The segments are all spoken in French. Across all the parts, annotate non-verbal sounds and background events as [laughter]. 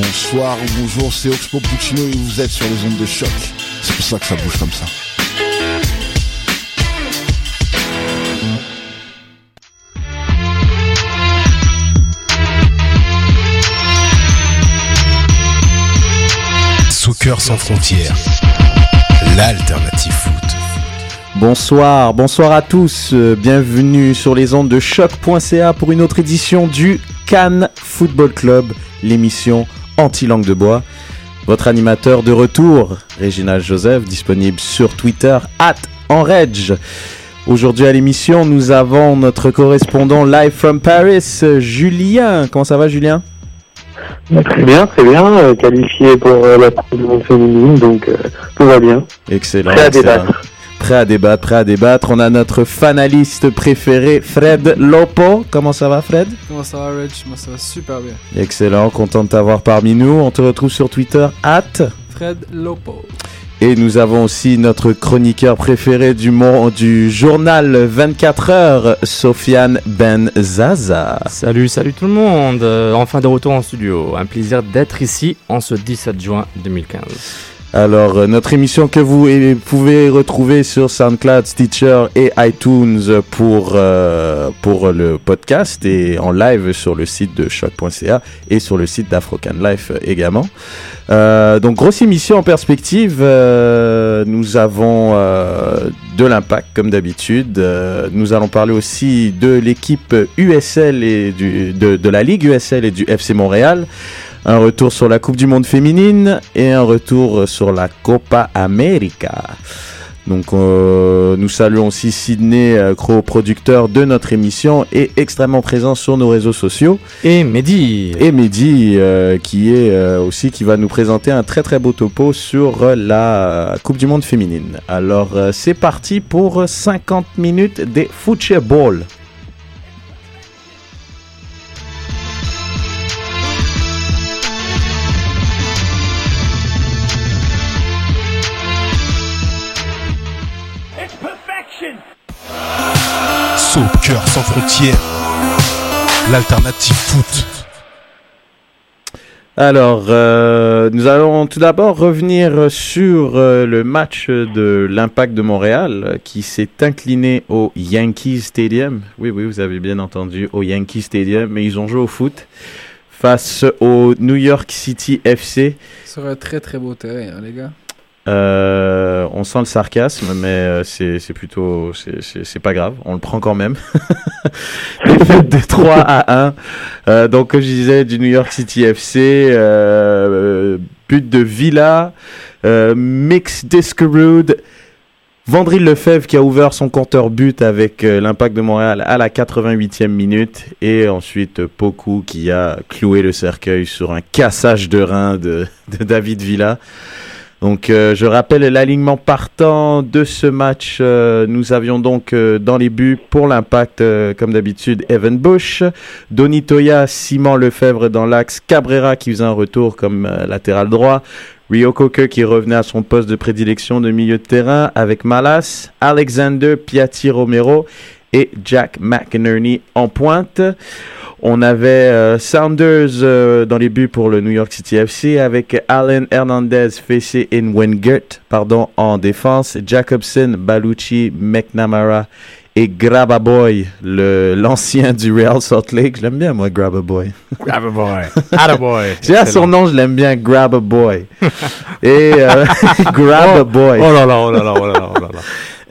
Bonsoir ou bonjour, c'est Oxpo Puccino et vous êtes sur les ondes de choc. C'est pour ça que ça bouge comme ça. Soccer sans frontières, l'alternative foot. Bonsoir, bonsoir à tous. euh, Bienvenue sur les ondes de choc.ca pour une autre édition du Cannes Football Club, l'émission anti-langue de bois. Votre animateur de retour, Réginald Joseph, disponible sur Twitter, at enreg. Aujourd'hui à l'émission, nous avons notre correspondant live from Paris, Julien. Comment ça va, Julien? Très bien, très bien. euh, qualifié pour euh, la Coupe du Monde féminine, donc euh, tout va bien. Excellent. Prêt à excellent. Prêt à débattre, prêt à débattre. On a notre fanaliste préféré, Fred Lopo. Comment ça va, Fred? Comment ça va, Rich Moi, ça va super bien. Excellent, content de t'avoir parmi nous. On te retrouve sur Twitter, at. Fred Lopo. Et nous avons aussi notre chroniqueur préféré du, du journal 24 heures, Sofiane Ben Zaza. Salut, salut tout le monde. Euh, enfin de retour en studio. Un plaisir d'être ici en ce 17 juin 2015. Alors, euh, notre émission que vous pouvez retrouver sur SoundCloud, Stitcher et iTunes pour, euh, pour le podcast et en live sur le site de choc.ca et sur le site d'Afrocan Life également. Euh, donc, grosse émission en perspective. Nous avons de l'impact, comme d'habitude. Nous allons parler aussi de l'équipe USL et de, de la Ligue USL et du FC Montréal. Un retour sur la Coupe du Monde féminine et un retour sur la Copa América. Donc euh, nous saluons aussi Sydney, euh, co-producteur de notre émission et extrêmement présent sur nos réseaux sociaux. Et Mehdi. Et Mehdi euh, qui est euh, aussi qui va nous présenter un très très beau topo sur la Coupe du Monde féminine. Alors c'est parti pour 50 minutes des football. Soccer sans frontières, l'alternative foot. Alors, euh, nous allons tout d'abord revenir sur euh, le match de l'Impact de Montréal euh, qui s'est incliné au Yankee Stadium. Oui, oui, vous avez bien entendu, au Yankee Stadium, mais ils ont joué au foot face au New York City FC. Sur un très très beau terrain, hein, les gars. Euh, on sent le sarcasme, mais euh, c'est plutôt. c'est- pas grave, on le prend quand même. Défaite de 3 à 1. Euh, donc, comme je disais, du New York City FC. but de Villa, Mix Discarude, Vandril Lefebvre qui a ouvert son compteur but avec l'impact de Montréal à la 88e minute et ensuite Poku qui a cloué le cercueil sur un cassage de rein de David Villa. Donc euh, je rappelle l'alignement partant de ce match. Euh, nous avions donc euh, dans les buts pour l'impact, comme d'habitude, Evan Bush, Donny Toya, Simon Lefebvre dans l'axe, Cabrera qui faisait un retour comme latéral droit, Rio Coker qui revenait à son poste de prédilection de milieu de terrain avec Malas, Alexander Piatti Romero et Jack McInerney en pointe. On avait euh, Sounders euh, dans les buts pour le New York City FC avec Allen Hernandez, Fessé et Wengert pardon, en défense. Jacobson, Balucci, McNamara et Grababoy, le l'ancien du Real Salt Lake. Je l'aime bien, moi, Grababoy. Grababoy. [laughs] Attaboy. J'ai à son nom, je l'aime bien, Grababoy. [laughs] et euh, [laughs] Grababoy. Oh là là, oh là là, oh là là, oh là là.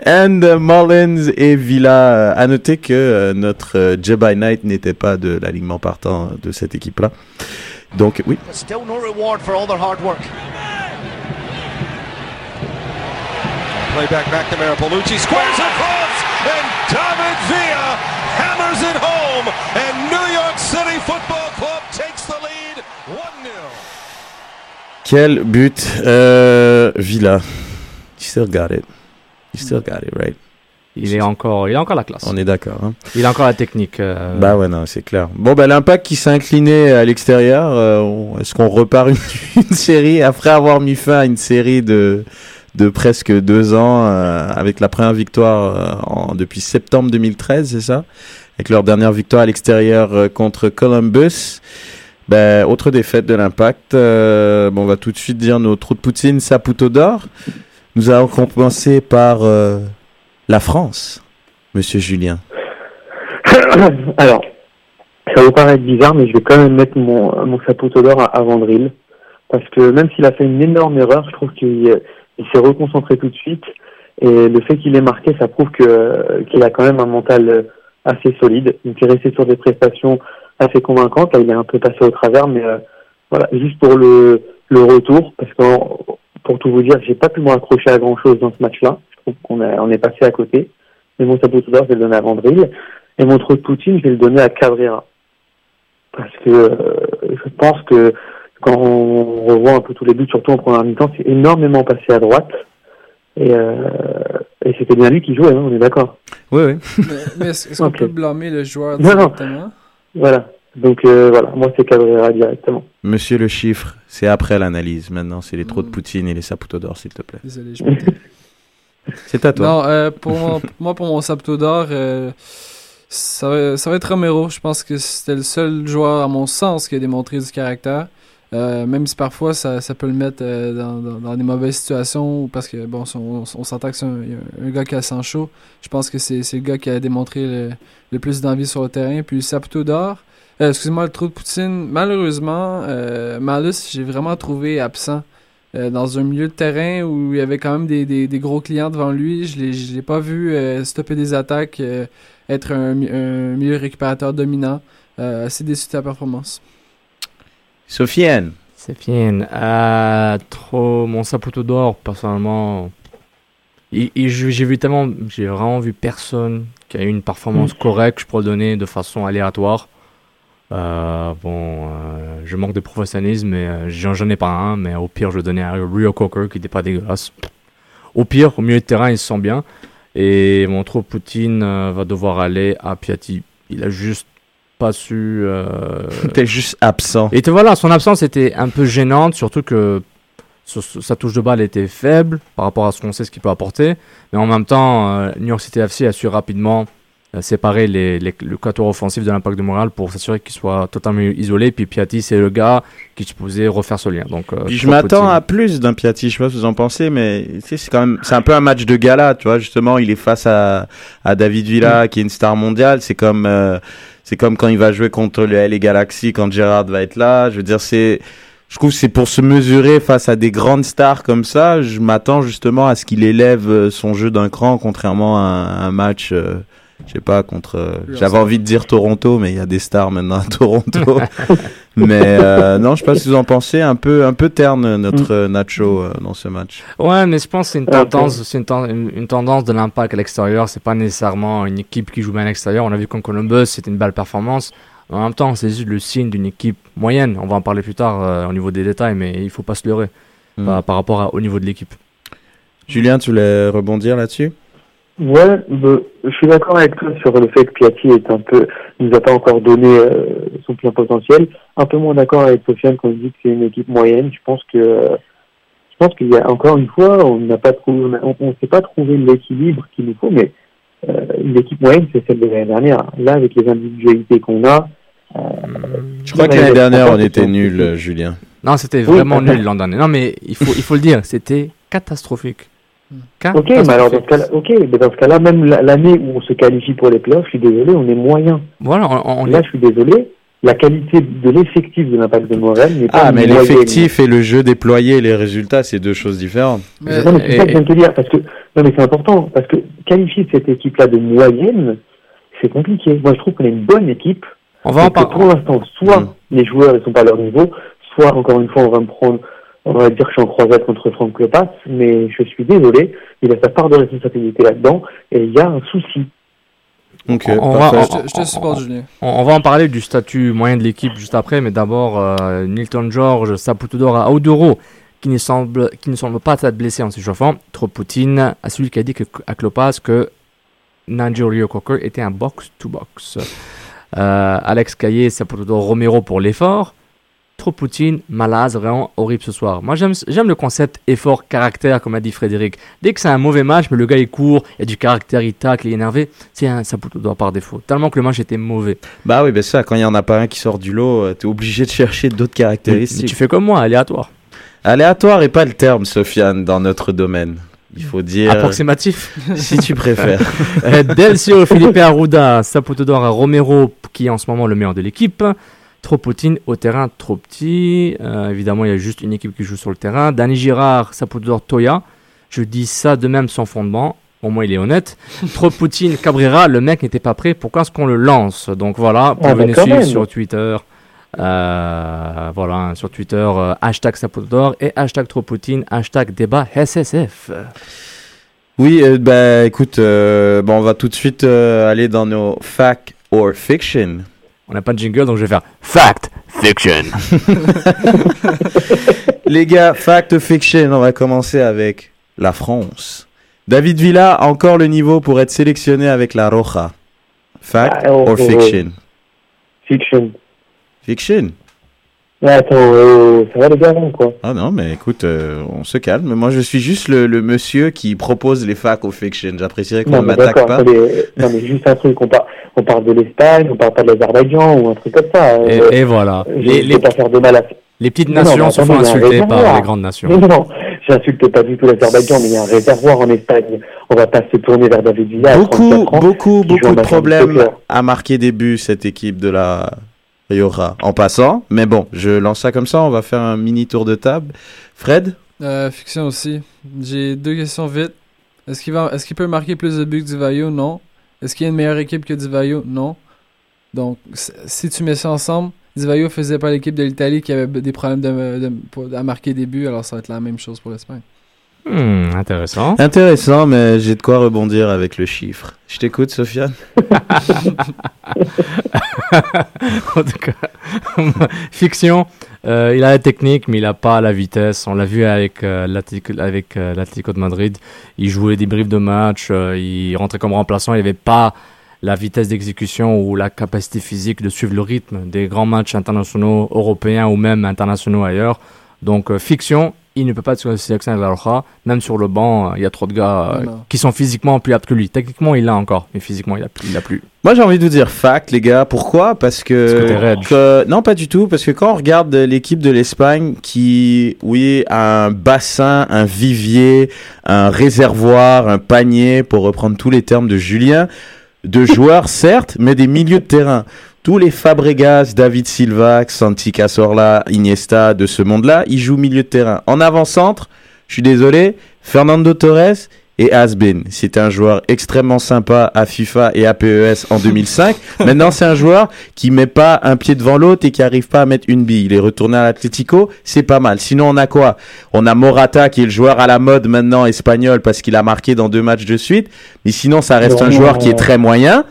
And uh, Mullins et Villa. Euh, À noter que euh, notre euh, Jedi Knight n'était pas de l'alignement partant de cette équipe-là. Donc, oui. Still no reward for all their hard work. Play back McNamara. Bellucci squares across, and David Villa hammers it home, and New York City Football Club takes the lead 1-0. Quel but, euh, Villa. You still got it. You still got it, right? Il est encore, il a encore la classe. On est d'accord. Hein? Il a encore la technique. euh, Bah ouais, non, c'est clair. Bon, bah l'impact qui s'est incliné à l'extérieur, euh, est-ce qu'on repart une, [laughs] une série après avoir mis fin à une série de, de presque deux ans euh, avec la première victoire en, depuis septembre 2013, c'est ça? Avec leur dernière victoire à l'extérieur contre Columbus. Ben, autre défaite de l'impact. Bon, on va tout de suite dire nos trous de poutine, Saputo d'or. Nous allons commencer par euh, la France, Monsieur Julien. [coughs] Alors, ça vous paraître bizarre, mais je vais quand même mettre mon, mon Saputo d'or à, à Vandril. Parce que même s'il a fait une énorme erreur, je trouve qu'il euh, s'est reconcentré tout de suite. Et le fait qu'il ait marqué, ça prouve que qu'il a quand même un mental euh, assez solide. Il est resté sur des prestations assez convaincantes. Là, il est un peu passé au travers, mais euh, voilà, juste pour le, le retour, parce que pour tout vous dire, j'ai pas pu me raccrocher à grand chose dans ce match-là. Je trouve qu'on a- on est passé à côté. Mais mon d'or, je vais le donner à Vandril. Et mon trou de Poutine, je vais le donner à Cabrera. Parce que euh, je pense que quand on revoit un peu tous les buts, surtout en première mi-temps, c'est énormément passé à droite. Et, euh, et c'était bien lui qui jouait, hein, on est d'accord. Oui, oui. Mais, mais est-ce qu'on peut blâmer le joueur Non, non. Voilà. Donc euh, voilà, moi c'est Cabrera directement. Monsieur le chiffre, c'est après l'analyse. Maintenant, c'est les trous de Poutine et les saputo d'or, s'il te plaît. Désolé, je m'étais- [laughs] C'est à toi. Non, euh, pour [laughs] mon- pour moi, pour mon Sapto d'or, euh, ça, va, ça va être Romero. Je pense que c'était le seul joueur, à mon sens, qui a démontré du caractère. Euh, même si parfois ça, ça peut le mettre euh, dans, dans, dans des mauvaises situations, ou parce que bon, on, on s'entend que c'est un, un gars qui a le sang chaud. Je pense que c'est le gars qui a démontré le, le plus d'envie sur le terrain. Puis Sapto d'or, euh, excusez-moi, le trou de Poutine, malheureusement, euh, Malus, j'ai vraiment trouvé absent. Euh, dans un milieu de terrain où il y avait quand même des, des, des gros clients devant lui. Je l'ai, je l'ai pas vu euh, stopper des attaques, euh, être un, mi- un milieu récupérateur dominant. Euh, assez déçu de sa performance. Sofiane. Euh, trop mon Saputo d'or, personnellement. j'ai vu tellement, j'ai vraiment vu personne qui a eu une performance correcte. Je pourrais le donner de façon aléatoire. Euh, bon, euh, je manque de professionnalisme, mais euh, j'en ai pas un. Mais au pire, je donnais à Rio Coker qui n'était pas dégueulasse. Au pire, au milieu de terrain, il se sent bien. Et mon trop Poutine euh, va devoir aller à Piatti. Il a juste pas su. Euh... [laughs] T'es juste absent. Et te voilà, son absence était un peu gênante, surtout que sa- touche de balle était faible par rapport à ce qu'on sait ce qu'il peut apporter. Mais en même temps, euh, New York City FC a su rapidement séparer les, les- le quatuor offensif de l'impact de Montréal pour s'assurer qu'il soit totalement isolé. Puis Piatti, c'est le gars qui supposé refaire ce lien. Donc, euh, je m'attends à plus d'un Piatti, je sais pas ce que vous en pensez, mais tu sais, c'est quand même, c'est un peu un match de gala, tu vois, justement, il est face à, à David Villa, qui est une star mondiale, c'est comme, euh, c'est comme quand il va jouer contre le LA Galaxy, quand Gerrard va être là, je veux dire, c'est, je trouve que c'est pour se mesurer face à des grandes stars comme ça, je m'attends justement à ce qu'il élève euh, son jeu d'un cran, contrairement à un, un match, euh, je sais pas, contre. euh, J'avais envie de dire Toronto, mais il y a des stars maintenant à Toronto. [laughs] mais euh, non, je sais pas ce que vous en pensez. Un peu, un peu terne notre euh, Nacho euh, dans ce match. Ouais, mais je pense que c'est une tendance, c'est une, ten- une- une tendance de l'impact à l'extérieur. C'est pas nécessairement une équipe qui joue bien à l'extérieur. On a vu qu'en Columbus, c'était une belle performance. En même temps, c'est juste le signe d'une équipe moyenne. On va en parler plus tard euh, au niveau des détails, mais il faut pas se leurrer Hmm. par, par rapport à- au niveau de l'équipe. Julien, tu voulais rebondir là-dessus? Ouais, bah, je suis d'accord avec toi sur le fait que Piatti est un peu, nous a pas encore donné euh, son plein potentiel. Un peu moins d'accord avec Sofiane quand il dit que c'est une équipe moyenne. Je pense que, je pense qu'il y a encore une fois, on n'a pas trouvé, on, on s'est pas trouvé l'équilibre qu'il nous faut, mais euh, l'équipe moyenne c'est celle de l'année dernière. Là, avec les individualités qu'on a, euh, Je crois que l'année dernière, on était euh, Julien. Non, c'était vraiment nul l'an dernier. Non, mais il faut, il faut le dire, c'était catastrophique. Ok, mais alors dans ce cas-là, ok, mais dans ce cas-là, même la- l'année où on se qualifie pour les playoffs, je suis désolé, on est moyen. Voilà, on, on Là, est- je suis désolé, la qualité de l'effectif de l'impact de Montréal n'est pas Ah, mais l'effectif et le jeu déployé et les résultats, c'est deux choses différentes. Mais- Non, mais c'est Et- ça que je viens de te dire, parce que non, mais c'est important, parce que qualifier cette équipe-là de moyenne, c'est compliqué. Moi, je trouve qu'on a une bonne équipe. on va en parler. pour l'instant, soit Mm. les joueurs ne sont pas à leur niveau, soit encore une fois, on va me prendre, on va dire que je suis en croisade contre Franck Lepas, mais je suis désolé, il a sa part de responsabilité là-dedans, et il y a un souci. Ok, On- va- Je te, je te supporte, Julien. On, on va en parler du statut moyen de l'équipe juste après, mais d'abord, euh, Nilton George, Saputodor à Audoro, qui ne semble, qui ne semble pas être blessé en s'échauffant. Trop Poutine à celui qui a dit que, à Klopas que Nigel Rio Cocker était un box-to-box. Euh, Alex Caillé, Saputodor Romero pour l'effort. Trop Poutine, malade, vraiment horrible ce soir. Moi, j'aime, j'aime le concept effort-caractère, comme a dit Frédéric. Dès que c'est un mauvais match, mais le gars il court, il y a du caractère, il tacle, il est énervé, c'est un Saputodor par défaut. Tellement que le match était mauvais. Bah oui, ben ça, quand il y en a pas un qui sort du lot, euh, t'es obligé de chercher d'autres Mais- mais caractéristiques. tu fais comme moi, aléatoire. Aléatoire est pas le terme, Sofiane, dans notre domaine. Il faut dire, Approximatif. [laughs] si tu préfères. [laughs] Delcio, Philippe Arruda, Sapotodor à Romero, qui est en ce moment le meilleur de l'équipe. Trop Poutine au terrain, trop petit. Euh, évidemment, il y a juste une équipe qui joue sur le terrain. Danny Girard, Sapotodor, Toya. Je dis ça de même sans fondement. Au moins, il est honnête. [laughs] Trop Poutine, Cabrera, le mec n'était pas prêt. Pourquoi est-ce qu'on le lance? Donc voilà, Ah, nous quand suivre même. sur Twitter. Euh, voilà, sur Twitter, euh, hashtag Sapotodor et hashtag Trop Poutine, hashtag débat SSF. Oui, euh, bah écoute, euh, bon, on va tout de suite euh, aller dans nos fact or fiction. On n'a pas de jingle, donc je vais faire Fact Fiction. [laughs] Les gars, fact or fiction, on va commencer avec la France. David Villa a encore le niveau pour être sélectionné avec la Roja. Fact Ah, oh, or oh, fiction? Fiction. Fiction Ouais, attends, euh, ça va les gars, non, quoi? Ah non, mais écoute, euh, on se calme. Moi, je suis juste le, le monsieur qui propose les facts or fiction. J'apprécierais qu'on Non, ne m'attaque pas. non, mais juste un truc, on, par- on parle de l'Espagne, on parle pas de l'Azerbaïdjan ou un truc comme ça. Et, euh, et voilà. je Les, pas faire de mal à... les petites Non, non, nations mais se font insulter par les grandes nations. Non, non, j'insulte pas du tout l'Azerbaïdjan, mais il y a un réservoir en Espagne. On va pas se tourner vers David Villa Beaucoup, 34 ans. beaucoup, beaucoup de problèmes à marquer des buts, cette équipe de la Rioja. En passant, mais bon, je lance ça comme ça, on va faire un mini tour de table. Fred Euh, fiction aussi. J'ai deux questions vite. Est-ce qu'il est-ce qu'il peut marquer plus de buts que Divayo? Non. Est-ce qu'il y a une meilleure équipe que Divayo? Non. Donc, si tu mets ça ensemble, Divayo faisait pas l'équipe de l'Italie qui avait des problèmes à marquer des buts, alors ça va être la même chose pour l'Espagne. Hmm, intéressant. Intéressant, mais j'ai de quoi rebondir avec le chiffre. Je t'écoute, Sofiane. [laughs] en tout cas, [laughs] fiction. euh, il a la technique, mais il n'a pas la vitesse. On l'a vu avec euh, l'Atlético avec, euh, l'Atlético de Madrid. Il jouait des briefs de match. euh, il rentrait comme remplaçant. Il n'avait pas la vitesse d'exécution ou la capacité physique de suivre le rythme des grands matchs internationaux européens ou même internationaux ailleurs. Donc, fiction. Il ne peut pas être sélectionné avec la Roja. Même sur le banc, euh, il y a trop de gars euh, qui sont physiquement plus aptes que lui. Techniquement, il l'a encore, mais physiquement, il a plus. Il a plus. Moi, j'ai envie de vous dire fact, les gars. Pourquoi? Parce Parce que que, t'es raide. que- non, pas du tout. Parce que quand on regarde l'équipe de l'Espagne, qui, oui, a un bassin, un vivier, un réservoir, un panier, pour reprendre tous les termes de Julien, de joueurs, certes, mais des milieux de terrain. Tous les Fabregas, David Silva, Santi Cazorla, Iniesta de ce monde-là, ils jouent milieu de terrain. En avant-centre, je suis désolé, Fernando Torres, et Asbin. C'était un joueur extrêmement sympa à FIFA et à PES en 2005. [laughs] Maintenant, c'est un joueur qui met pas un pied devant l'autre et qui arrive pas à mettre une bille. Il est retourné à l'Atlético, c'est pas mal. Sinon, on a quoi? On a Morata qui est le joueur à la mode maintenant espagnol parce qu'il a marqué dans deux matchs de suite. Mais sinon, ça reste un joueur qui est très moyen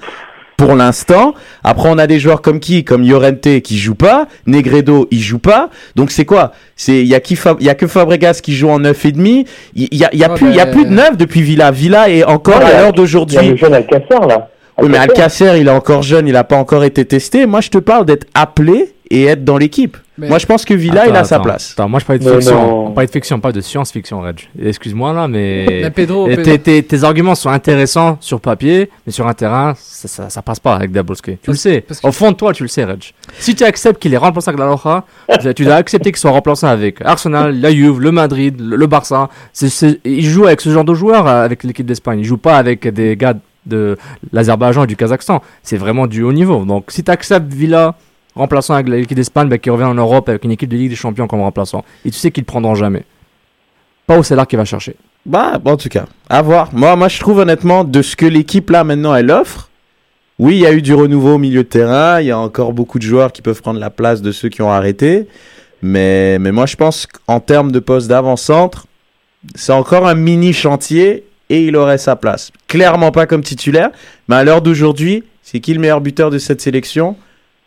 pour l'instant. Après, on a des joueurs comme qui Comme Llorente qui joue pas, Negredo il joue pas. Donc c'est quoi? C'est il y a qui il y a que Fabregas qui joue en 9 et demi. Il y a il y a Ouais, plus il y a plus de 9 depuis Villa. Villa est encore Ouais, à il l'heure Il y a d'aujourd'hui. le jeune Alcacer, là. Oui, mais Alcacer, il est encore jeune, il a pas encore été testé. Moi, je te parle d'être appelé et être dans l'équipe. Mais- Moi, je pense que Villa, Attends, il a sa place. Attends, moi je parlais de Mais fiction. non. On parlait de fiction, pas de science-fiction, Reg. Excuse-moi là, mais. [laughs] Mais Pedro, Pedro- tes, tes- tes arguments sont intéressants sur papier, mais sur un terrain, ça, ça, ça passe pas avec Dabrowski. Tu le sais. Au fond de toi, tu le sais, Reg. Si tu acceptes qu'il est remplaçant avec la Roja, tu dois accepter qu'il soit remplaçant avec Arsenal, la Juve, le Madrid, le, le Barça. C'est, c'est- il joue avec ce genre de joueurs euh, avec l'équipe d'Espagne. Il joue pas avec des gars de l'Azerbaïdjan et du Kazakhstan. C'est vraiment du haut niveau. Donc, si tu acceptes Villa remplaçant avec l'équipe d'Espagne, bah, qui revient en Europe avec une équipe de Ligue des Champions comme remplaçant, et tu sais qu'ils le prendront jamais. Pas au salaire qu'il va chercher. Bah, en tout cas, à voir. Moi, moi, je trouve honnêtement de ce que l'équipe là maintenant elle offre. Oui, il y a eu du renouveau au milieu de terrain. Il y a encore beaucoup de joueurs qui peuvent prendre la place de ceux qui ont arrêté. Mais, mais moi, je pense qu'en termes de poste d'avant-centre, c'est encore un mini chantier et il aurait sa place. Clairement pas comme titulaire, mais à l'heure d'aujourd'hui, c'est qui le meilleur buteur de cette sélection?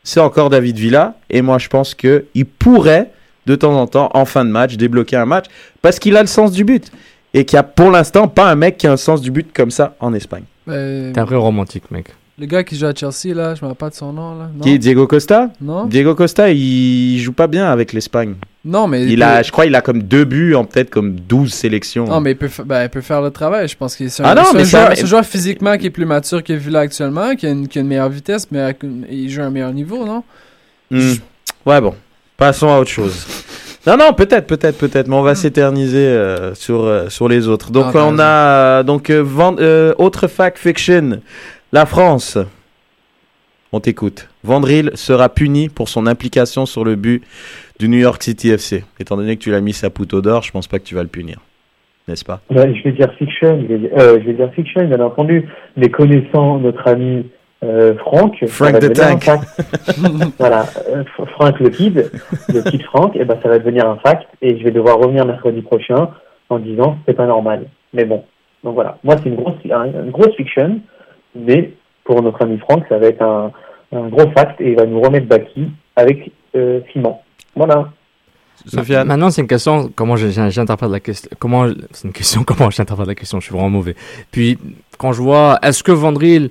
C'est encore David Villa. Et moi, je pense que il pourrait de temps en temps, en fin de match, débloquer un match parce qu'il a le sens du but et qu'il n'y a pour l'instant pas un mec qui a un sens du but comme ça en Espagne. Euh, T'es un vrai romantique, mec. le gars qui joue à Chelsea, là, je me rappelle pas de son nom, là. Non? Qui est Diego Costa? Non? Diego Costa, il joue pas bien avec l'Espagne. Non, mais. Il a, je crois, il a comme deux buts en peut-être comme 12 sélections. Non, mais il peut, ben, il peut faire le travail. Je pense qu'il c'est Ah un, non, c'est mais un joueur, c'est un joueur physiquement qui est plus mature que Villa actuellement, qui a une, qui a une meilleure vitesse, mais il joue à un meilleur niveau, non? Hmm. Ouais, bon. Passons à autre chose. [laughs] Non, non, peut-être, peut-être, peut-être, mais on va s'éterniser euh, sur, euh, sur les autres. Donc, Ah, on a euh, donc autre fact fiction. La France. On t'écoute. Vandril sera puni pour son implication sur le but du New York City FC. Étant donné que tu l'as mis sa poutre d'or, je pense pas que tu vas le punir. N'est-ce pas? Ouais, je vais dire fiction, je vais dire, euh, je vais dire fiction, bien entendu, mais connaissant notre ami euh, Franck, Frank the Tank. [laughs] voilà, euh, F- Frank le kid, le kid Franck, et ben ça va devenir un fact, et je vais devoir revenir mercredi prochain en disant c'est pas normal. Mais bon, donc voilà, moi c'est une grosse, un- une grosse fiction, mais pour notre ami Franck, ça va être un, un gros fact, et il va nous remettre Baki avec euh, Simon. Voilà. Sofiane Maintenant, c'est une question, comment j'interprète la question. Comment, c'est une question, [laughs] comment j'interprète la question, je suis vraiment mauvais. Puis, quand je vois, est-ce que Vandril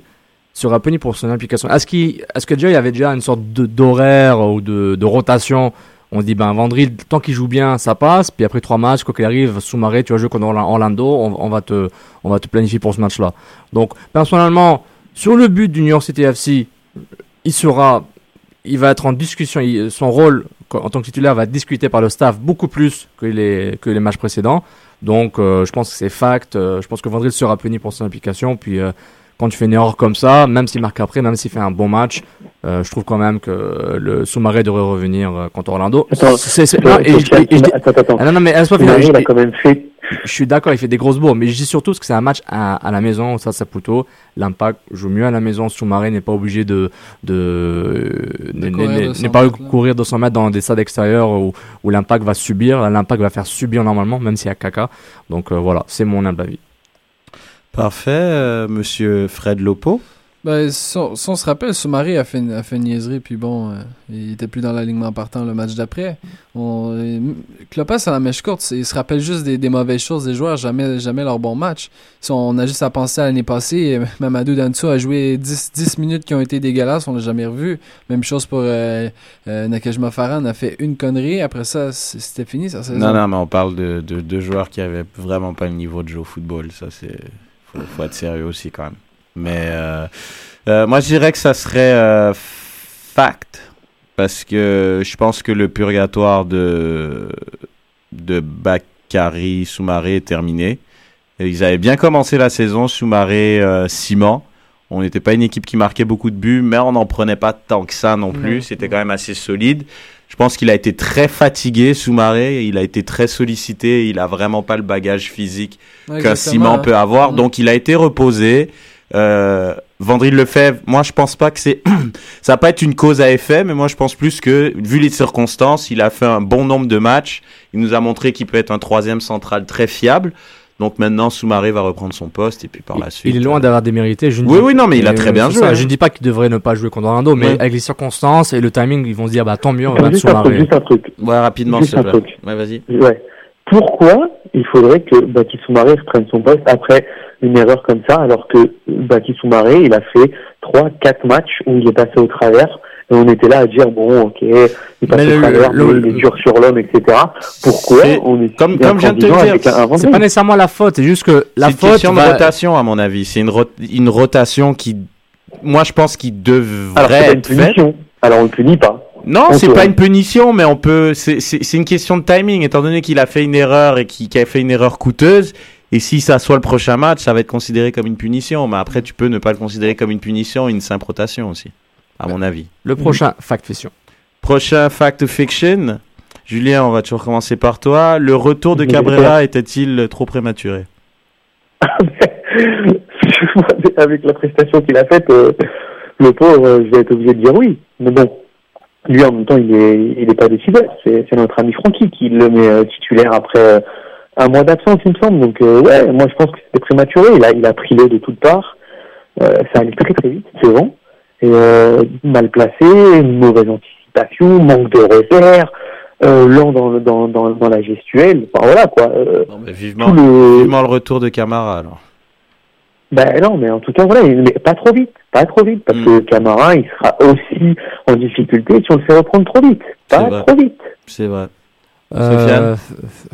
sera puni pour son implication? Est-ce qu'il, est-ce que déjà il y avait déjà une sorte de, d'horaire ou de, de rotation? On dit, ben, Vandril, tant qu'il joue bien, ça passe. Puis après trois matchs, quoi qu'il arrive, sous-marée, tu vas jouer contre Orla- Orlando, on, on va te, on va te planifier pour ce match-là. Donc, personnellement, sur le but du New York City FC, il sera, il va être en discussion. il- son rôle en tant que titulaire va être discuté par le staff beaucoup plus que les, que les matchs précédents. Donc, euh, je pense que c'est fact. Euh, je pense que Vandril sera puni pour son implication. Puis, euh, quand tu fais une erreur comme ça, même s'il marque après, même s'il fait un bon match, euh, je trouve quand même que le sous-marin devrait revenir euh, contre Orlando. Attends, C'est- c'est- Attends, non, et je- et- et je dis- attends, attends. ah non, non, mais laisse-moi finir. Soumaré, il a quand même fait je suis d'accord, il fait des grosses bourres, mais je dis surtout parce que c'est un match à, à la maison, ça, Saputo. L'impact joue mieux à la maison. Sous-marin n'est pas obligé de, de, n'est- courir n'est- 200 n'est pas courir 200 mètres dans des stades extérieurs où, où l'impact va subir. L'impact va faire subir normalement, même s'il y a caca. Donc, euh, voilà, c'est mon humble avis. Parfait, euh, monsieur Fred Lopo. Ben, si on, se rappelle, Soumari a fait, a fait une niaiserie, puis bon, euh, il était plus dans l'alignement partant le match d'après. On, euh, à la mèche courte, il se rappelle juste des, des mauvaises choses des joueurs, jamais, jamais leur bon match. Si on a juste à penser à l'année passée, euh, Mamadou Danso a joué 10, 10 minutes qui ont été dégueulasses, on l'a jamais revu. Même chose pour euh, euh, Nakajima a fait une connerie, après ça, c'était fini. Non, non, mais on parle de, de, de joueurs qui avaient vraiment pas le niveau de jeu au football. Ça, c'est. Faut, faut être sérieux aussi, quand même. Mais euh, euh, moi, je dirais que ça serait euh, fact. Parce que je pense que le purgatoire de, de Bakary Soumaré est terminé. Ils avaient bien commencé la saison, Soumaré, euh, Simon. On n'était pas une équipe qui marquait beaucoup de buts, mais on n'en prenait pas tant que ça non plus. C'était quand même assez solide. Je pense qu'il a été très fatigué, Soumaré. Il a été très sollicité. Il a vraiment pas le bagage physique Ouais, qu'un hein. peut avoir. Donc, il a été reposé. Euh, Vandril Lefebvre, moi, je pense pas que c'est, [clears throat] ça va pas être une cause à effet, mais moi, je pense plus que, vu les circonstances, il a fait un bon nombre de matchs. Il nous a montré qu'il peut être un troisième central très fiable. Donc maintenant, Soumaré va reprendre son poste et puis par la suite. Il est loin d'avoir démérité. Je ne Oui, dis- oui, non, mais il a Euh, très bien joué, ça, hein. Je ne dis pas qu'il devrait ne pas jouer contre Orlando, mais Ouais. avec les circonstances et le timing, ils vont se dire bah tant mieux, on va mettre Juste un truc, Soumaré. juste un truc. Ouais, rapidement, Juste s'il te un plaît. truc. Ouais, vas-y. Ouais. Pourquoi il faudrait que Baki Soumaré reprenne son poste après une erreur comme ça, alors que Baki Soumaré, il a fait trois, quatre matchs où il est passé au travers, et on était là à dire, bon, ok, il passe Mais au le- travers, le- mais il est dur sur l'homme, etc. Pourquoi C'est- on est comme- comme je viens de te dire, avec un- un C'est pas nécessairement la faute, c'est juste que la C'est une faute question va- de rotation, à mon avis. C'est une, rot- une rotation qui, moi, je pense qu'il Alors, c'est devrait une être faite. Alors, on le punit pas. Non, On c'est pas une punition, mais on peut. C'est une question de timing, étant donné qu'il a fait une erreur et qu'il a fait une erreur coûteuse. Et si ça soit le prochain match, ça va être considéré comme une punition. Mais après, tu peux ne pas le considérer comme une punition, une simple rotation aussi, à mon avis. Le prochain fact fiction. Prochain fact fiction. Julien, on va toujours commencer par toi. Le retour de Cabrera [laughs] était-il trop prématuré? Avec la prestation qu'il a faite, euh, le pauvre, euh, je vais être obligé de dire oui. Mais bon, lui en même temps, il est, il est pas décideur. C'est, c'est notre ami Francky qui le met euh, titulaire après euh, un mois d'absence, il me semble. Donc euh, ouais, moi je pense que c'était prématuré. Il a, il a pris l'eau de toutes parts. Euh, ça allait très très vite, c'est bon. Et euh, mal placé, mauvaise anticipation, manque de repères, euh, lent dans, le- dans, dans, dans la gestuelle. Enfin voilà quoi. Euh, Vivement, tout le, vivement le retour de Camara alors. Ben non, mais en tout cas, voilà, il- mais pas trop vite, pas trop vite, parce Mm. que Camara, il sera aussi en difficulté si on le fait reprendre trop vite. Pas trop vite. C'est vrai. Euh,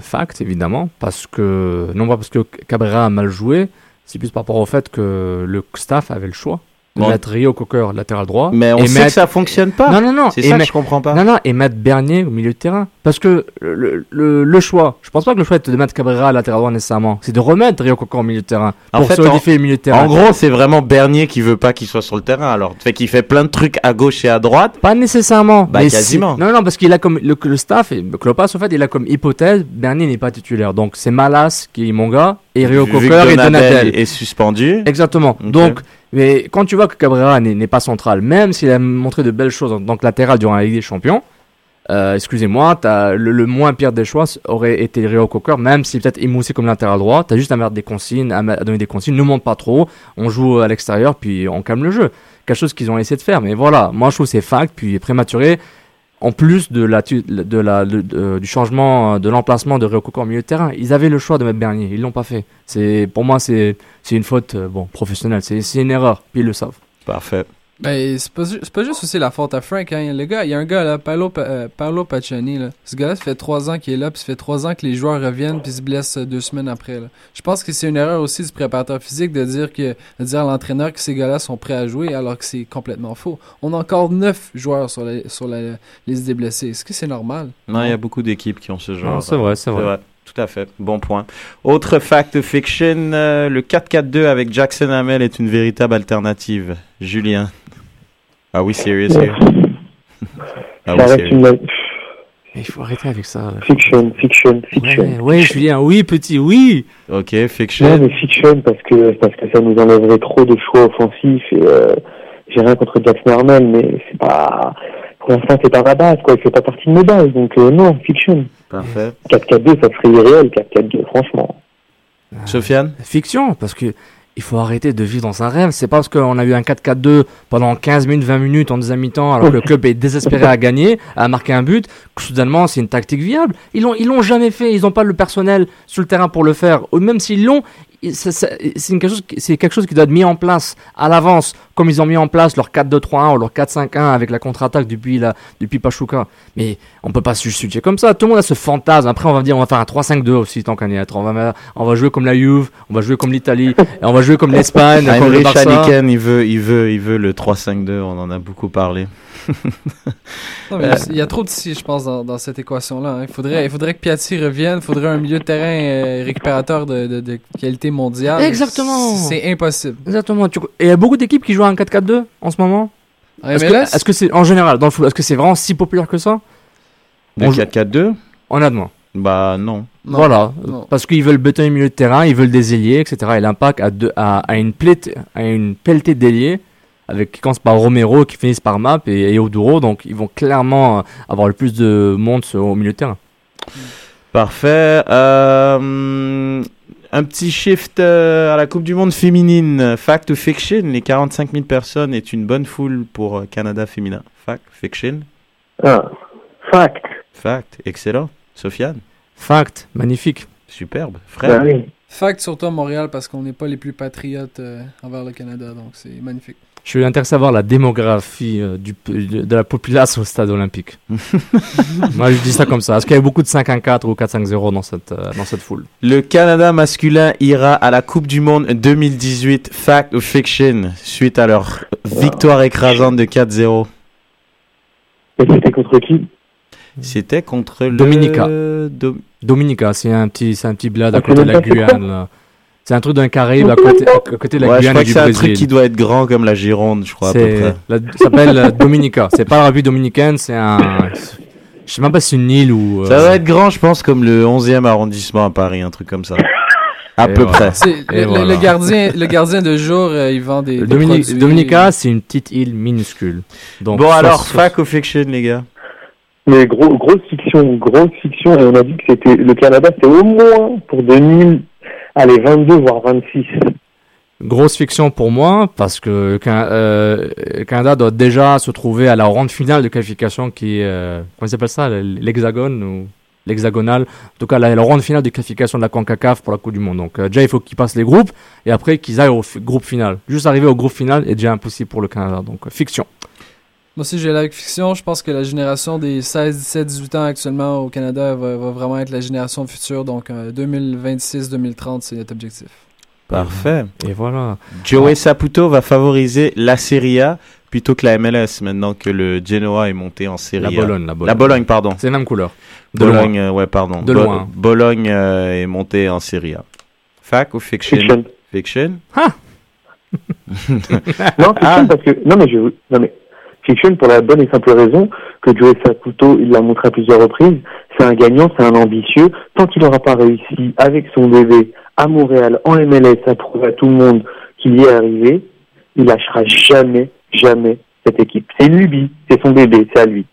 fact, évidemment, parce que, non pas parce que Cabrera a mal joué, c'est plus par rapport au fait que le staff avait le choix. Bon. Mettre Rio Cocker latéral droit. Mais on et sait que ça fonctionne pas. Non, non, non. C'est ça que je comprends pas. Non, non, et mettre Bernier au milieu de terrain. Parce que le, le, le choix, je pense pas que le choix est de mettre Cabrera latéral droit nécessairement. C'est de remettre Rio Cocker au milieu de terrain. En Pour fait, solidifier le milieu de terrain. En gros, c'est vraiment Bernier qui veut pas qu'il soit sur le terrain. Alors, fait qu'il fait plein de trucs à gauche et à droite. Pas nécessairement. Bah, mais quasiment. si- Non, non, parce qu'il a comme le, le staff, et Klopas, en fait, il a comme hypothèse, Bernier n'est pas titulaire. Donc, c'est Malas qui est mon gars, et Rio Cocker et Donatel. est suspendu. Exactement. Donc, mais quand tu vois que Cabrera n'est pas central, même s'il a montré de belles choses en tant que latéral durant la Ligue des Champions, euh, excusez-moi, le, le moins pire des choix aurait été Rio Cocker, même si peut-être émoussé comme latéral droit. T'as juste à mettre des consignes, à, donner des consignes. Ne monte pas trop, on joue à l'extérieur, puis on calme le jeu. Quelque chose qu'ils ont essayé de faire. Mais voilà, moi je trouve c'est fact, puis prématuré. En plus de la, de la, de- du changement euh, de l'emplacement de Cocker au milieu de terrain, ils avaient le choix de mettre Bernier, ils l'ont pas fait. C'est pour moi c'est c'est une faute euh, bon professionnelle, c'est c'est une erreur, puis ils le savent. Parfait. Ben, c'est pas, pas juste aussi la faute à Frank. Hein. Le gars, il y a un gars là, Paolo, Pa- euh, Paolo Pacciani. Là. Ce gars-là, ça fait trois ans qu'il est là, puis ça fait trois ans que les joueurs reviennent, puis se blessent euh, deux semaines après. Là. Je pense que c'est une erreur aussi du préparateur physique de dire que de dire à l'entraîneur que ces gars-là sont prêts à jouer, alors que c'est complètement faux. On a encore neuf joueurs sur la, sur la liste des blessés. Est-ce que c'est normal? Non, il y a beaucoup d'équipes qui ont ce genre. C'est vrai, c'est vrai. Tout à fait. Bon point. Autre fact fiction, euh, le 4-4-2 avec Jackson Hamel est une véritable alternative. Julien. Ah oui, serious here? Ah Ça reste serious? une Il faut arrêter avec ça. là. fiction, fiction, fiction. Ouais, ouais, Julien, oui petit, oui. Ok, fiction. Non, mais fiction parce que parce que ça nous enlèverait trop de choix offensifs et euh, j'ai rien contre Jackson Armel, mais c'est pas pour l'instant c'est pas ma base quoi, il fait pas partie de mes bases donc euh, non fiction. Parfait. 4-4-2 ça serait irréel 4-4-2 franchement. Sofiane? Fiction, parce que il faut arrêter de vivre dans un rêve. C'est pas parce qu'on a eu un 4-4-2 pendant 15 minutes, 20 minutes en deuxième mi-temps, alors que le club est désespéré à gagner, à marquer un but, que soudainement c'est une tactique viable. Ils l'ont, ils l'ont jamais fait. Ils n'ont pas le personnel sur le terrain pour le faire. Même s'ils l'ont, c'est quelque chose, qui- c'est quelque chose qui doit être mis en place à l'avance, comme ils ont mis en place leur 4-2-3-1 ou leur 4-5-1 avec la contre-attaque depuis la, depuis Pachuca. Mais on peut pas se justifier comme ça. Tout le monde a ce fantasme. Après, on va dire, on va faire un 3-5-2 aussi, tant qu'à y être. On va, on va jouer comme la Juve, on va jouer comme l'Italie, on va jouer comme l'Espagne, [laughs] comme le Barça. Il veut, il veut, il veut le 3-5-2. On en a beaucoup parlé. [laughs] Non, mais Euh, il y a trop de si, je pense, dans, dans cette équation-là. hein. Il, faudrait, il faudrait que Piatti revienne, il faudrait un milieu de terrain euh, récupérateur de, de, de qualité mondiale. Exactement. C'est impossible. Exactement. Tu- Et il y a beaucoup d'équipes qui jouent en 4-4-2 en ce moment. Est-ce que, là, est-ce que c'est en général dans le foot, est-ce que c'est vraiment si populaire que ça? Joue- 4-4-2 Honnêtement. Bah non. Non, voilà, non. parce qu'ils veulent bétonner le milieu de terrain, ils veulent des ailiers, etc. Et l'impact a, une, une pelletée d'ailiers, avec, qui commence par Romero, qui finissent par Map et, et Oduro, donc ils vont clairement euh, avoir le plus de monde sur- au milieu de terrain. Parfait. Euh, un petit shift euh, à la Coupe du Monde féminine. Fact ou fiction Les 45 000 personnes est une bonne foule pour Canada féminin. Fact, fiction Ah, fact. Fact, excellent. Sofiane Fact, magnifique. Superbe. Bah Frère oui. Fact surtout à Montréal parce qu'on n'est pas les plus patriotes euh, envers le Canada, donc c'est magnifique. Je suis intéressé à voir la démographie euh, du, de la population au stade olympique. [laughs] Moi, je dis ça comme ça. Est-ce qu'il y a beaucoup de 5-1-4 ou 4-5-0 dans cette, euh, dans cette foule? Le Canada masculin ira à la Coupe du Monde 2018. Fact ou fiction Suite à leur victoire écrasante de 4-0. Et c'était contre qui? C'était contre le... Dominica. Dom- Dominica, c'est un petit, c'est un petit bled à côté de la Guyane. C'est un truc d'un Caraïbe à côté, à côté de la Ouais, je Guyane crois et que du c'est un truc qui doit être grand comme la Gironde, je crois, à peu C'est- près. la- ça s'appelle euh, Dominica. C'est pas la République dominicaine, c'est un. Je sais même pas si c'est une île ou. Ça euh, doit être grand, je pense, comme le 11e arrondissement à Paris, un truc comme ça. [laughs] À Et peu voilà. près. Le, voilà. le gardien, [laughs] le gardien de jour, euh, il vend des, des Domini- produits. Dominica, c'est une petite île minuscule. Donc, Bon, ça- alors, ça- fact ou fiction, les gars Mais gros, grosse fiction, grosse fiction. Et on a dit que c'était le Canada, c'est au moins pour 2000, allez, 22 voire 26. Grosse fiction pour moi, parce que Can- euh, le Canada doit déjà se trouver à la ronde finale de qualification qui est, euh, comment s'appelle ça, l'hexagone ou l'hexagonal. En tout cas, la, ronde finale de qualification de la CONCACAF pour la Coupe du Monde. Donc, euh, déjà, il faut qu'ils passent les groupes et après qu'ils aillent au groupe final. Juste arriver au groupe final est déjà impossible pour le Canada. Donc, euh, fiction. Moi aussi, j'ai la fiction. Je pense que la génération des 16, 17, 18 ans actuellement au Canada va, va vraiment être la génération future. Donc, euh, 2026-2030, c'est notre objectif. Parfait. Et voilà. Joey Saputo va favoriser la Serie A plutôt que la MLS maintenant que le Genoa est monté en Serie La A. Bologne, la Bologne. La Bologne, pardon. C'est la même couleur. De Bologne, loin. euh, ouais, pardon. De Bo- loin. Bologne euh, est monté en Serie A. Fact ou fiction? Fiction. Fiction [laughs] Non, fiction Ah. parce que non mais je non mais fiction pour la bonne et simple raison que Joe Saputo il l'a montré à plusieurs reprises, c'est un gagnant, c'est un ambitieux. Tant qu'il n'aura pas réussi avec son bébé à Montréal en MLS à prouver à tout le monde qu'il y est arrivé, il lâchera jamais, jamais cette équipe. C'est une lubie, c'est son bébé, c'est à lui.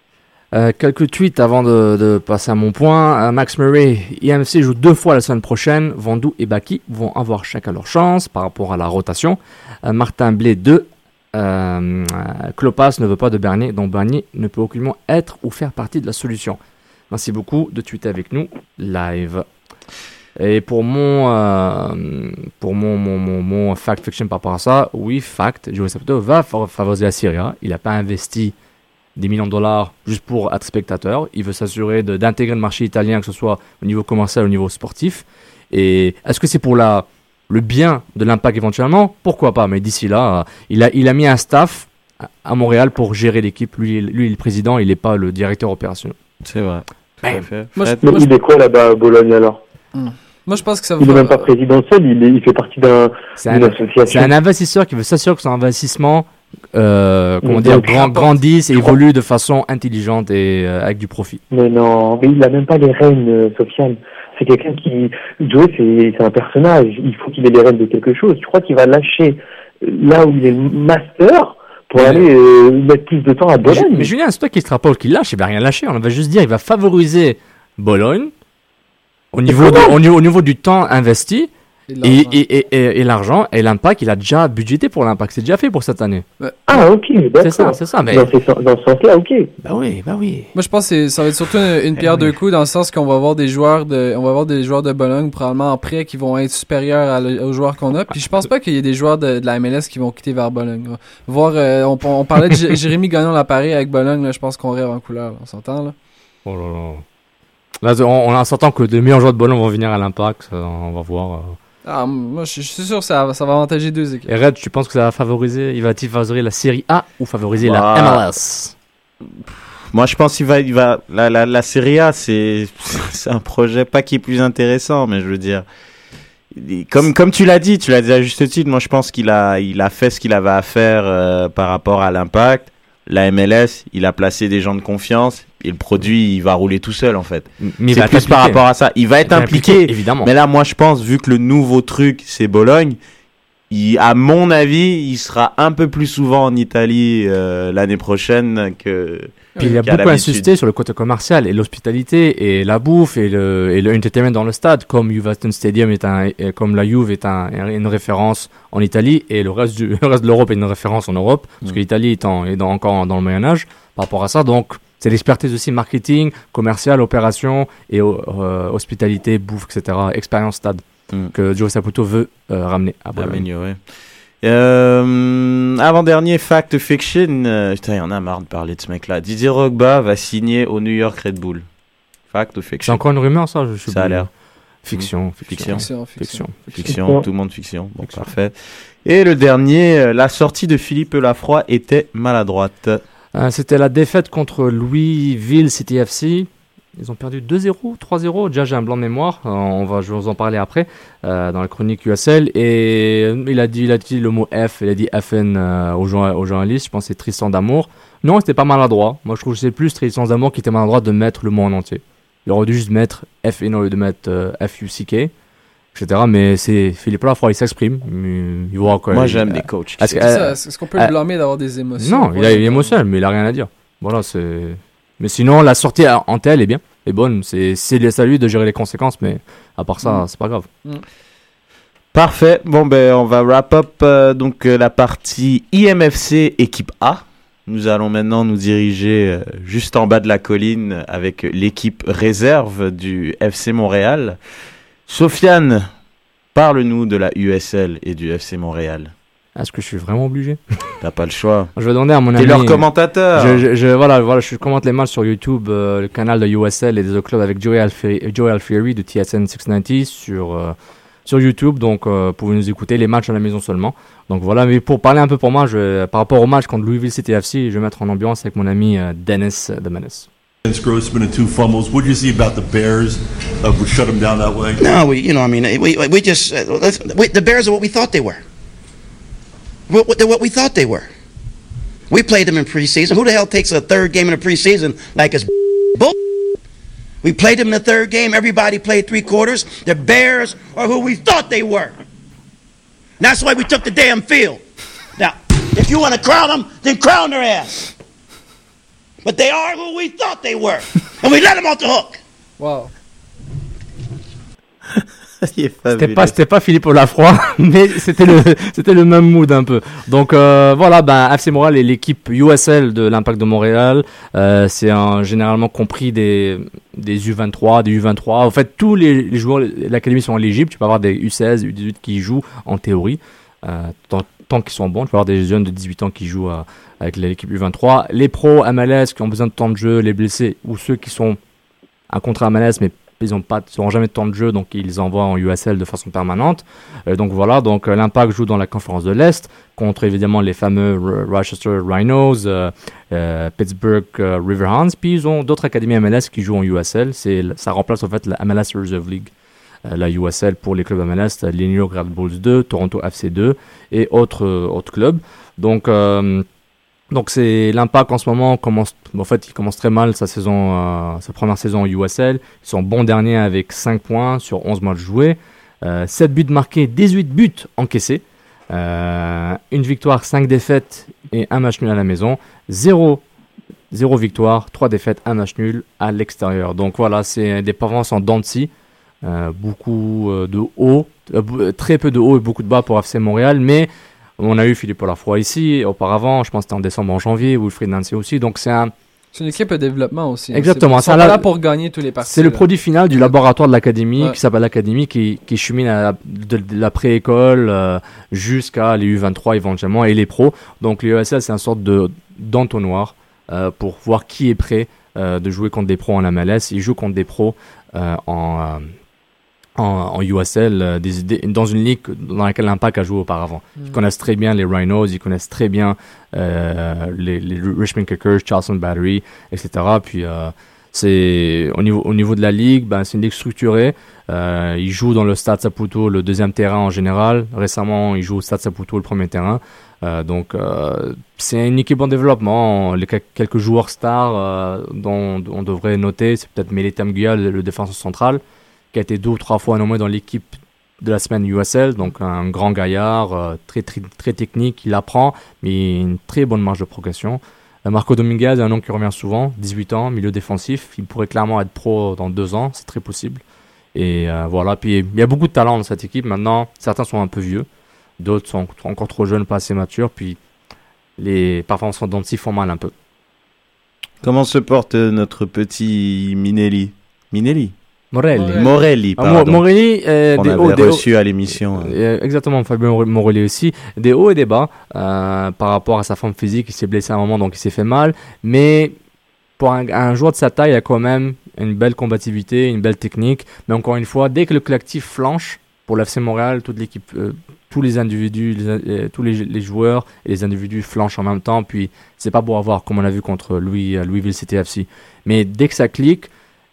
Euh, quelques tweets avant de, passer à mon point. Euh, Max Murray, IMC joue deux fois la semaine prochaine. Vandou et Baki vont avoir chacun leur chance par rapport à la rotation. Euh, Martin Blé 2. Euh, euh, Klopas ne veut pas de Bernier, donc Bernier ne peut aucunement être ou faire partie de la solution. Merci beaucoup de tweeter avec nous live. Et pour mon, euh, pour mon, mon, mon, fact fiction par rapport à ça, oui, fact, Joey Saputo va fa- favoriser la Serie A. Il n'a pas investi des millions de dollars juste pour être spectateur. Il veut s'assurer d'intégrer le marché italien, que ce soit au niveau commercial, au niveau sportif. Et est-ce que c'est pour la, le bien de l'impact éventuellement Pourquoi pas Mais d'ici là, euh, il a, il a mis un staff à- Montréal pour gérer l'équipe. Lui, il- lui, il est le président, il n'est pas le directeur opérationnel. C'est vrai. Moi, je- Mais il est quoi là-bas à Bologne alors Moi, je pense que ça Il va. est même pas présidentiel, il, est- il fait partie d'un C'est d'une un, association. c'est un investisseur qui veut s'assurer que son investissement euh, comment dire, grand- grandisse et évolue de façon intelligente et euh, avec du profit. Mais non, mais il a même pas les rênes, euh, Sofiane. C'est quelqu'un qui... Joe, c'est un personnage. Il faut qu'il ait les rênes de quelque chose. Tu crois qu'il va lâcher euh, là où il est master pour aller euh, mettre plus de temps à Bologne? mais Julien, c'est toi qui extrapole qu'il lâche, il va rien lâcher. On va juste dire il va favoriser Bologne au niveau, du, au, niveau, au niveau du temps investi Et de et, l'argent. et, et, et, et l'argent et l'impact. Il a déjà budgété pour l'impact. C'est déjà fait pour cette année. Ah, ok, C'est ça, d'accord. c'est ça. Mais Dans, ces sens- dans ce sens-là, ok. bah oui, bah oui. Moi, je pense que ça va être surtout une, une pierre Eh oui. deux coups dans le sens qu'on va avoir des joueurs de, on va avoir des joueurs de Bologne probablement en prêt qui vont être supérieurs à le- aux joueurs qu'on a. Puis je pense pas qu'il y ait des joueurs de, de la MLS qui vont quitter vers Bologne. là. Voir, euh, on, on parlait de J- [laughs] Jérémy Gagnon l'appareil avec Bologne. Là, je pense qu'on rêve en couleur. là. On s'entend là. Oh là là. Là, on, on s'entend que les meilleurs joueurs de Bologne vont venir à l'impact. ça, On va voir. euh. Ah, moi, je, je suis sûr que ça, va- ça va avantager deux équipes. Et Red, tu penses que ça va favoriser Il va-t-il favoriser la série A ou favoriser Bah, la MLS Moi, je pense qu'il va, il va, la, la, la Serie A, c'est, [laughs] c'est un projet pas qui est plus intéressant, mais je veux dire, comme, comme tu l'as dit, tu l'as dit à juste titre, moi, je pense qu'il a, il a fait ce qu'il avait à faire euh, par rapport à l'impact. La MLS, il a placé des gens de confiance. Et le produit il va rouler tout seul en fait. Mais c'est plus par rapport à ça. Il va être Il impliqué, évidemment. Mais là, moi, je pense vu que le nouveau truc c'est Bologne, il, à mon avis, il sera un peu plus souvent en Italie euh, l'année prochaine que. Puis il a beaucoup insisté sur le côté commercial et l'hospitalité et la bouffe et le, et le entertainment dans le stade, comme Juventus Stadium est un, comme la Juve est un, une référence en Italie et le reste, du, [laughs] le reste de l'Europe est une référence en Europe, parce Mm. que l'Italie est, en- est dans- encore dans le Moyen Âge par rapport à ça. Donc c'est l'expertise aussi marketing, commercial, opération et euh, hospitalité, bouffe, etc. Expérience stade Mm. que Joe Saputo veut euh, ramener à Bologne. Améliorer. Euh, avant-dernier fact fiction, euh, putain, il y en a marre de parler de ce mec-là. Didier Drogba va signer au New York Red Bull. Fact ou C'est fiction encore une rumeur ça je suis Ça a l'air. Fiction, Fiction. Fiction, fiction. Fiction. Fiction, Fiction. tout le monde fiction. Bon, parfait. Et le dernier, la sortie de Philippe Lafroy était maladroite. Euh, C'était la défaite contre Louisville City FC. Ils ont perdu 2-0, 3-0. Déjà, j'ai un blanc de mémoire. Euh, on va, je vais vous en parler après euh, dans la chronique USL. Et il a dit, il a dit le mot F. Il a dit FN aux, jour- aux journalistes. Je pense c'est Tristan d'Amour. Non, c'était pas maladroit. Moi, je trouve que c'est plus Tristan d'Amour qui était maladroit de mettre le mot en entier. Il aurait dû juste mettre FN au lieu de mettre FUCK, etc. Mais c'est Philippe Lafroy, il s'exprime. Il, voit quoi. Moi, j'aime euh, des coachs. est-ce que- s'expriment. C'est euh, qu'on peut euh, le blâmer d'avoir des émotions non, il, a, il est émotionnel, mais il a rien à dire. Voilà, c'est. Mais sinon, la sortie en telle est bien, est bonne. C'est c'est à lui de gérer les conséquences, mais à part ça, Mm. c'est pas grave. Parfait. Bon, ben, on va wrap up euh, donc euh, la partie IMFC équipe A. Nous allons maintenant nous diriger euh, juste en bas de la colline avec l'équipe réserve du FC Montréal. Sofiane, parle-nous de la USL et du FC Montréal. Est-ce que je suis vraiment obligé? T'as pas le choix. Je vais demander à mon T'es ami. leur commentateur. Je, je- je- voilà, voilà, je commente les matchs sur YouTube, euh, le canal de USL et des autres clubs avec Joey Alfieri, Joey Alfieri de TSN 690 sur, euh, sur YouTube. Donc, euh, vous pouvez nous écouter les matchs à la maison seulement. Donc voilà, mais pour parler un peu pour moi, je, par rapport au match contre Louisville City FC, je vais mettre en ambiance avec mon ami euh, Dennis de Menace. Vince Grossman and two fumbles. What do you see about the Bears uh, would shut them down that way? No, we, you know, I mean, we, we just, uh, we, the Bears are what we thought they were. What, what, they're what we thought they were. We played them in preseason. Who the hell takes a third game in the preseason like it's bull? We played them in the third game. Everybody played three quarters. The Bears are who we thought they were. And that's why we took the damn field. Now, if you want to crown them, then crown their ass. But they are who we thought they were. And we let them off the hook. Wow. [laughs] C'était pas, c'était pas Philippe Lafroy, [laughs] mais c'était le, c'était le même mood un peu. Donc euh, voilà, ben FC Montréal est l'équipe USL de l'Impact de Montréal. Euh, c'est généralement compris des, des U23, des U23. En fait, tous les, les joueurs de l'académie sont éligibles. Tu peux avoir des U16, U18 qui jouent en théorie, euh, tant, tant qu'ils sont bons. Tu peux avoir des jeunes de 18 ans qui jouent euh, avec l'équipe U23. Les pros MLS qui ont besoin de temps de jeu, les blessés ou ceux qui sont un contrat MLS mais ils n'ont pas, ils auront jamais de temps de jeu, donc ils envoient en USL de façon permanente. Euh, donc voilà, donc euh, l'Impact joue dans la conférence de l'Est contre évidemment les fameux Rochester Rhinos, euh, euh, Pittsburgh Riverhounds. Puis ils ont d'autres académies MLS qui jouent en USL. Ça remplace en fait la MLS Reserve League. La USL pour les clubs MLS, les New York Red Bulls 2, Toronto FC 2 et autres, autres clubs. Donc, donc c'est l'impact en ce moment commence en fait il commence très mal sa saison euh, sa première saison en USL ils sont bons derniers avec 5 points sur 11 matchs joués. Euh, 7 buts marqués 18 buts encaissés. Euh, une victoire 5 défaites et un match nul à la maison. 0 0 victoire 3 défaites 1 match nul à l'extérieur. Donc voilà c'est des performances en dents de scie. Euh, beaucoup euh, de haut euh, très peu de haut et beaucoup de bas pour FC Montréal mais on a eu Philippe Lafroy ici, auparavant, je pense que c'était en décembre, en janvier, Wilfried Nancy aussi, donc c'est un... C'est une équipe de développement aussi. Exactement, pas là- pour gagner tous les parties. C'est le produit final du laboratoire de l'académie, Ouais. qui s'appelle l'académie, qui, qui chemine à la- de, de la pré-école euh, jusqu'à les U23 éventuellement et les pros. Donc les ESL, c'est une sorte de d'entonnoir euh, pour voir qui est prêt euh, de jouer contre des pros en MLS. Ils jouent contre des pros en, en, en USL, euh, des, des- dans une ligue dans laquelle l'Impact a joué auparavant. Ils Mm. connaissent très bien les Rhinos, ils connaissent très bien euh, les, les Richmond Kickers, Charleston Battery, etc. Puis euh, C'est au niveau, au niveau de la ligue, ben, c'est une ligue structurée. Euh, il joue dans le Stade Saputo, le deuxième terrain en général. Récemment, il joue au Stade Saputo, le premier terrain. Euh, donc, euh, c'est une équipe en développement. Les quel- quelques joueurs stars euh, dont on devrait noter, c'est peut-être Meletam Guya, le, le défenseur central, qui a été deux ou trois fois nommé dans l'équipe de la semaine USL. Donc, un grand gaillard, euh, très, très, très technique, il apprend, mais une très bonne marge de progression. Euh, Marco Dominguez un nom qui revient souvent, 18 ans, milieu défensif. Il pourrait clairement être pro dans deux ans, c'est très possible. Et euh, voilà, puis il y a beaucoup de talent dans cette équipe. Maintenant, certains sont un peu vieux, d'autres sont encore trop jeunes, pas assez matures. Puis les performances dents font mal un peu. Comment se porte notre petit Minelli? Minelli? Morelli. Morelli, Ah, pardon. Morelli, euh, On des avait hauts, des reçu hauts- à l'émission. hein. Euh, exactement, Fabien Morelli aussi. Des hauts et des bas euh, par rapport à sa forme physique. Il s'est blessé à un moment, donc il s'est fait mal. Mais pour un, un joueur de sa taille, il a quand même une belle combativité, une belle technique. Mais encore une fois, dès que le collectif flanche, pour l'FC Montréal, toute l'équipe, euh, tous les individus, les- euh, tous les, les joueurs et les individus flanchent en même temps. Puis c'est pas beau à voir, comme on a vu contre Louis, euh, Louisville CTFC. Mais dès que ça clique,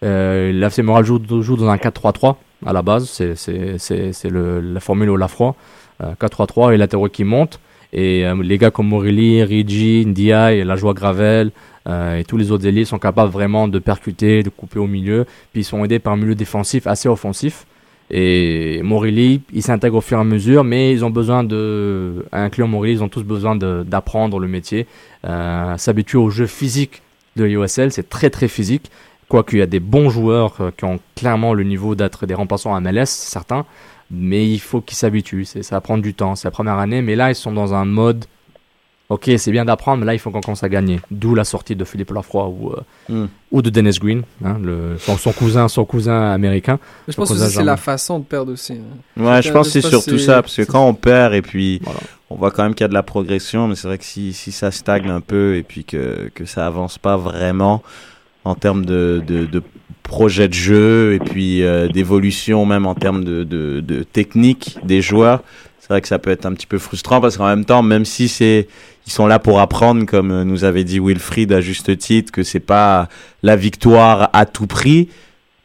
euh, l'FC Montréal joue, dans un 4-3-3 à la base. C'est- la formule au Lafroy. Euh, 4-3-3 et latéraux qui montent. Et euh, les gars comme Morelli, Rigi, Ndiaye, la joie Gravel euh, et tous les autres ailiers sont capables vraiment de percuter, de couper au milieu. Puis ils sont aidés par un milieu défensif assez offensif. Et Morelli, il s'intègre au fur et à mesure, mais ils ont besoin de, incluant Morelli, ils ont tous besoin d'apprendre le métier, euh, s'habituer au jeu physique de l'USL. C'est très très physique. Quoique il y a des bons joueurs euh, qui ont clairement le niveau d'être des remplaçants à MLS, certains, mais il faut qu'ils s'habituent. C'est- Ça va prendre du temps, c'est la première année, mais là ils sont dans un mode. Ok, c'est bien d'apprendre, mais là il faut qu'on commence à gagner. D'où la sortie de Philippe Lafroy ou, euh, Mm. ou de Dennis Green, hein, le, son, son cousin, son cousin américain. Je Son pense que c'est la façon de perdre aussi. hein. Ouais, je pense que c'est surtout ça, parce que quand on perd et puis on voit quand même qu'il y a de la progression, mais c'est vrai que si, si ça stagne un peu et puis que, que ça avance pas vraiment en termes de, de, de projet de jeu et puis euh, d'évolution même en termes de, de, de technique des joueurs, c'est vrai que ça peut être un petit peu frustrant parce qu'en même temps, même si c'est ils sont là pour apprendre, comme euh, nous avait dit Wilfried à juste titre, que c'est pas la victoire à tout prix,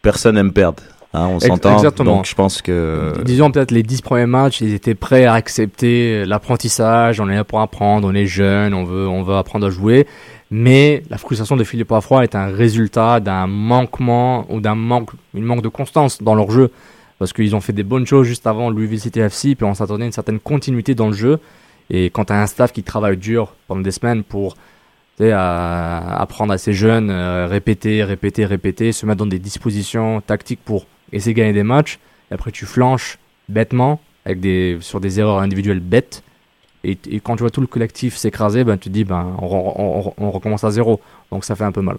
personne aime perdre. Hein, on s'entend. exactement. Donc je pense que Disons peut-être les 10 premiers matchs, ils étaient prêts à accepter l'apprentissage, on est là pour apprendre, on est jeune, on veut, on veut apprendre à jouer. Mais la frustration de Philippe Lafroy est un résultat d'un manquement ou d'un manque, une manque de constance dans leur jeu. Parce qu'ils ont fait des bonnes choses juste avant Louisville City FC, puis on s'attendait à une certaine continuité dans le jeu. Et quand tu as un staff qui travaille dur pendant des semaines pour apprendre à ces jeunes, euh, répéter, répéter, répéter, se mettre dans des dispositions tactiques pour essayer de gagner des matchs, et après tu flanches bêtement, avec des, sur des erreurs individuelles bêtes, et, et quand tu vois tout le collectif s'écraser, ben, tu te dis ben, on, on- on- on recommence à zéro. Donc ça fait un peu mal.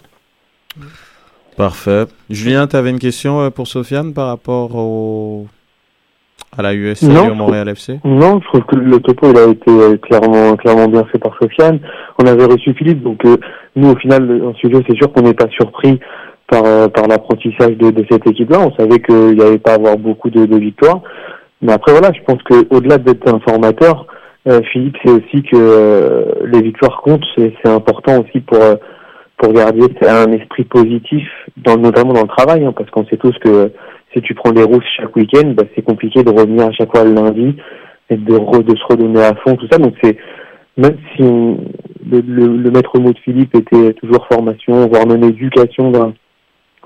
Parfait. Julien, tu avais une question euh, pour Sofiane par rapport au... à la USL et au Montréal FC Non, je trouve que le topo il a été euh, clairement clairement bien fait par Sofiane. On avait reçu Philippe, donc euh, nous au final en studio c'est sûr qu'on n'est pas surpris par euh, par l'apprentissage de, de cette équipe-là. On savait qu'il n'y allait pas avoir beaucoup de, de victoires, mais après voilà, je pense que au-delà d'être un formateur, euh, Philippe c'est aussi que euh, les victoires comptent. C'est important aussi pour euh, pour garder un esprit positif, dans, notamment dans le travail, hein, parce qu'on sait tous que si tu prends des rousses chaque week-end, bah, c'est compliqué de revenir à chaque fois le lundi et de, re- de se redonner à fond, tout ça. Donc c'est même si on- le, le- le maître mot de Philippe était toujours formation, voire même éducation d'un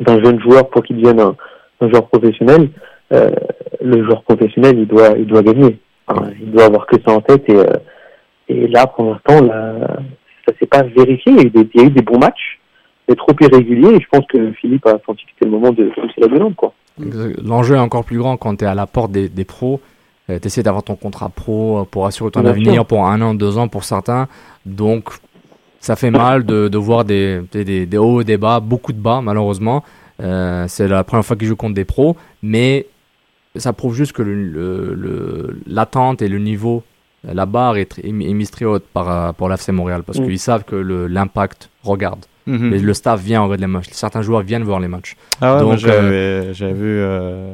d'un jeune joueur pour qu'il devienne un, un joueur professionnel, euh, le joueur professionnel il doit il doit gagner. Enfin, il doit avoir que ça en tête et euh, et là pour l'instant ça s'est pas vérifié. Il y a eu des, il y a eu des bons matchs, mais trop irréguliers et je pense que Philippe a senti que c'était le moment de pousser la violente quoi. L'enjeu est encore plus grand quand tu es à la porte des, des pros. tu essaies d'avoir ton contrat pro euh, pour assurer ton Bien avenir sûr. pour un an, deux ans pour certains. Donc, ça fait mal de, de voir des, des, des- hauts et des bas, beaucoup de bas malheureusement. Euh, c'est la première fois qu'ils jouent contre des pros, mais ça prouve juste que le- le- le- l'attente et le niveau, la barre est, est mise très haute par, euh, pour l'AFC Montréal parce Mm. qu'ils savent que l'impact regarde. Et le staff vient regarder les matchs. Certains joueurs viennent voir les matchs. Ah ouais, Donc, euh, j'avais j'avais vu euh,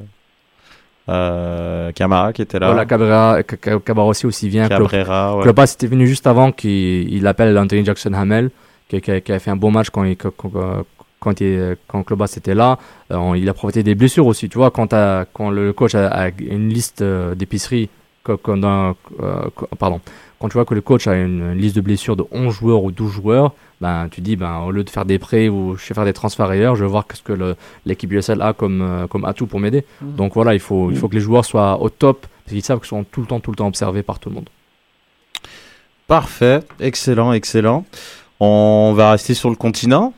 euh, Camara qui était là. Voilà, Cabrera, Ca- Ca- Cabrera aussi, aussi vient. Cabrera, ouais. Klopas était venu juste avant qu'il il appelle Anthony Jackson Hamel, qui, qui a, qui a fait un bon match quand il, quand, quand, il, quand Klobas était là, euh, il a profité des blessures aussi. Tu vois, quand, quand le coach a, a une liste euh, d'épicerie, dans- euh, pardon, quand tu vois que le coach a une, une liste de blessures de 11 joueurs ou 12 joueurs, ben, tu dis, ben, au lieu de faire des prêts ou je vais faire des transferts ailleurs, je vais voir qu'est-ce que le- l'équipe USL a comme, comme atout pour m'aider. Mm. Mhm. Donc voilà, il faut, il faut que les joueurs soient au top, parce qu'ils savent qu'ils sont tout le temps, tout le temps observés par tout le monde. Parfait, excellent, excellent. On va rester sur le continent.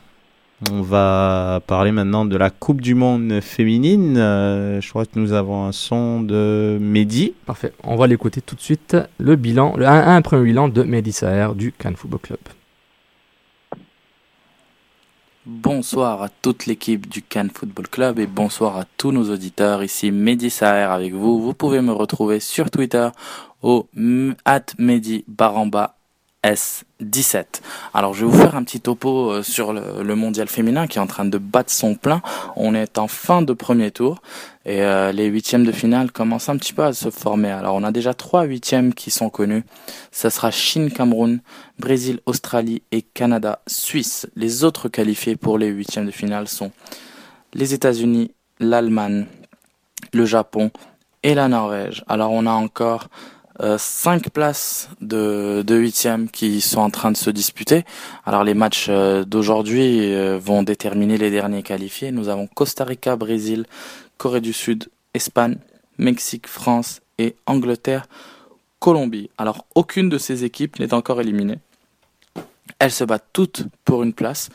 On va parler maintenant de la Coupe du Monde féminine. Euh, je crois que nous avons un son de Mehdi. Parfait. On va l'écouter tout de suite. Le bilan, le, un, un premier bilan de Mehdi Saher du Cannes Football Club. Bonsoir à toute l'équipe du Cannes Football Club et bonsoir à tous nos auditeurs. Ici Mehdi Saher avec vous. Vous pouvez me retrouver sur Twitter au at Mehdi Baramba S17. Alors je vais vous faire un petit topo euh, sur le, mondial féminin qui est en train de battre son plein. On est en fin de premier tour et euh, les huitièmes de finale commencent un petit peu à se former. Alors on a déjà trois huitièmes qui sont connus. Ça sera Chine-Cameroun, Brésil, Australie et Canada-Suisse. Les autres qualifiés pour les huitièmes de finale sont les États-Unis, l'Allemagne, le Japon et la Norvège. Alors on a encore euh, cinq places de, de huitièmes qui sont en train de se disputer. Alors les matchs euh, d'aujourd'hui euh, vont déterminer les derniers qualifiés. Nous avons Costa Rica, Brésil, Corée du Sud, Espagne, Mexique, France et Angleterre, Colombie. Alors aucune de ces équipes n'est encore éliminée. Elles se battent toutes pour une place.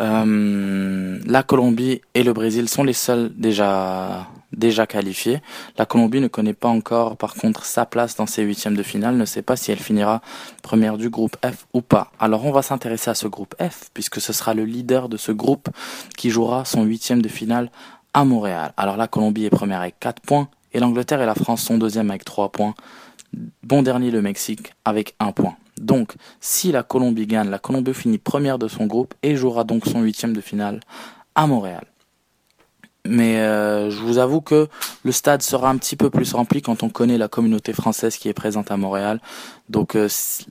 Euh, la Colombie et le Brésil sont les seuls déjà déjà qualifiés. La Colombie ne connaît pas encore, par contre, sa place dans ces huitièmes de finale, ne sait pas si elle finira première du groupe F ou pas. Alors on va s'intéresser à ce groupe F, puisque ce sera le leader de ce groupe qui jouera son huitième de finale à Montréal. Alors la Colombie est première avec 4 points, et l'Angleterre et la France sont deuxième avec 3 points. Bon dernier le Mexique avec 1 point. Donc, si la Colombie gagne, la Colombie finit première de son groupe et jouera donc son huitième de finale à Montréal. Mais euh, je vous avoue que le stade sera un petit peu plus rempli quand on connaît la communauté française qui est présente à Montréal. Donc euh,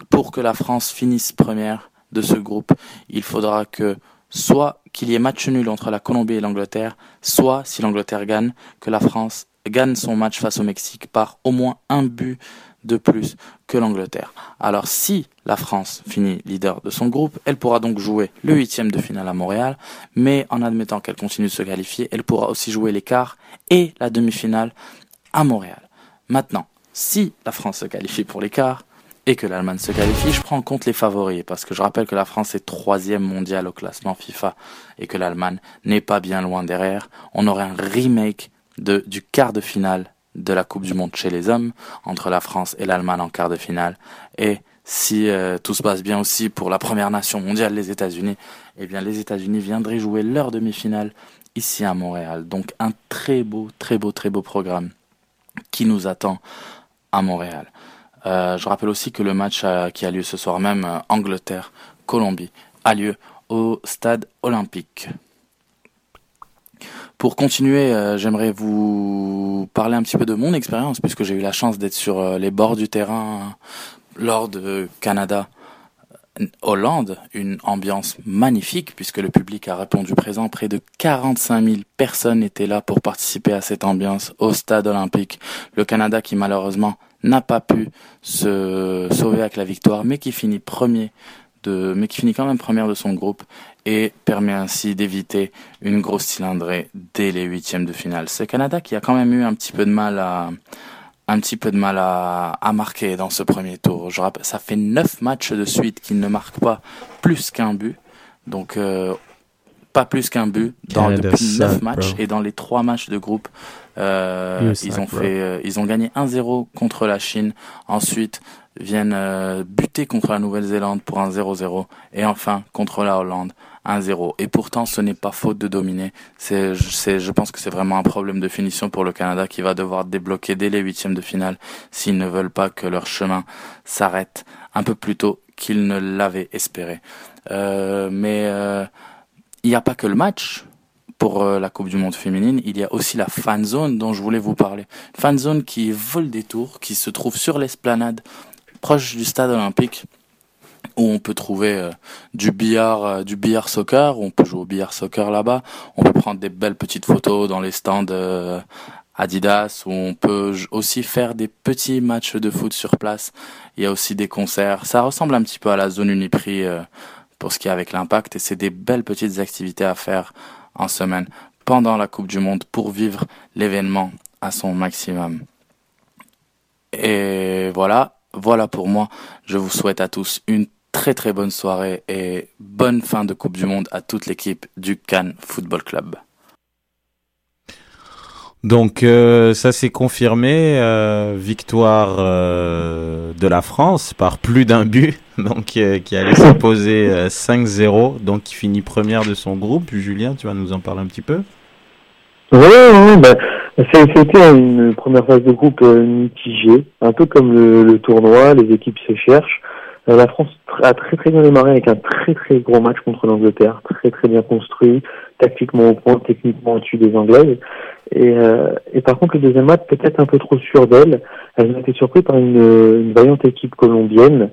pour que la France finisse première de ce groupe, il faudra que soit qu'il y ait match nul entre la Colombie et l'Angleterre, soit si l'Angleterre gagne, que la France gagne son match face au Mexique par au moins un but de plus que l'Angleterre. Alors si la France finit leader de son groupe, elle pourra donc jouer le huitième de finale à Montréal, mais en admettant qu'elle continue de se qualifier, elle pourra aussi jouer les quarts et la demi-finale à Montréal. Maintenant, si la France se qualifie pour les quarts et que l'Allemagne se qualifie, je prends en compte les favoris, parce que je rappelle que la France est troisième mondial au classement FIFA et que l'Allemagne n'est pas bien loin derrière. On aurait un remake de, du quart de finale de la Coupe du Monde chez les hommes, entre la France et l'Allemagne en quart de finale. Et si euh, tout se passe bien aussi pour la première nation mondiale, les États-Unis, eh bien les États-Unis viendraient jouer leur demi-finale ici à Montréal. Donc un très beau, très beau, très beau programme qui nous attend à Montréal. Euh, je rappelle aussi que le match euh, qui a lieu ce soir même, Angleterre-Colombie, a lieu au stade olympique. Pour continuer, euh, j'aimerais vous parler un petit peu de mon expérience, puisque j'ai eu la chance d'être sur euh, les bords du terrain euh, lors de Canada. Hollande, une ambiance magnifique puisque le public a répondu présent. Près de 45 000 personnes étaient là pour participer à cette ambiance au stade olympique. Le Canada qui malheureusement n'a pas pu se sauver avec la victoire, mais qui finit premier de, mais qui finit quand même première de son groupe et permet ainsi d'éviter une grosse cylindrée dès les huitièmes de finale. C'est le Canada qui a quand même eu un petit peu de mal à, un petit peu de mal à, à marquer dans ce premier tour. Je rappelle, ça fait neuf matchs de suite qu'ils ne marquent pas plus qu'un but. Donc, euh, pas plus qu'un but dans, depuis neuf suck, matchs. bro. Et dans les trois matchs de groupe, euh, You ils suck, ont bro. fait, euh, ils ont gagné 1-0 contre la Chine. Ensuite, viennent euh, buter contre la Nouvelle-Zélande pour un 0-0. Et enfin, contre la Hollande, 1-0. Et pourtant, ce n'est pas faute de dominer. C'est, je- pense que c'est vraiment un problème de finition pour le Canada qui va devoir débloquer dès les huitièmes de finale s'ils ne veulent pas que leur chemin s'arrête un peu plus tôt qu'ils ne l'avaient espéré. Euh, mais euh, il n'y a pas que le match pour euh, la Coupe du Monde féminine, il y a aussi la fan zone dont je voulais vous parler. Fan zone qui vole des tours, qui se trouve sur l'esplanade proche du stade olympique où on peut trouver euh, du billard, euh, du billard soccer, où on peut jouer au billard soccer là-bas. On peut prendre des belles petites photos dans les stands euh, Adidas, où on peut aussi faire des petits matchs de foot sur place. Il y a aussi des concerts. Ça ressemble un petit peu à la zone Uniprix pour ce qui est avec l'impact, et c'est des belles petites activités à faire en semaine pendant la Coupe du Monde pour vivre l'événement à son maximum. Et voilà, voilà pour moi. Je vous souhaite à tous une très très bonne soirée et bonne fin de Coupe du Monde à toute l'équipe du Cannes Football Club. Donc euh, ça s'est confirmé, euh, victoire euh, de la France par plus d'un but, [laughs] donc euh, qui allait s'imposer euh, 5-0, donc qui finit première de son groupe. Julien, tu vas nous en parler un petit peu? Ouais, ouais, bah, c'était une première phase de groupe euh, mitigée, un peu comme le, le tournoi, les équipes se cherchent. Euh, la France a très très bien démarré avec un très très gros match contre l'Angleterre, très très bien construit, tactiquement au point, techniquement au-dessus des Anglaises. Et, euh, et par contre, le deuxième match, peut-être un peu trop sûr d'elle. Elles ont été surprises par une, une vaillante équipe colombienne.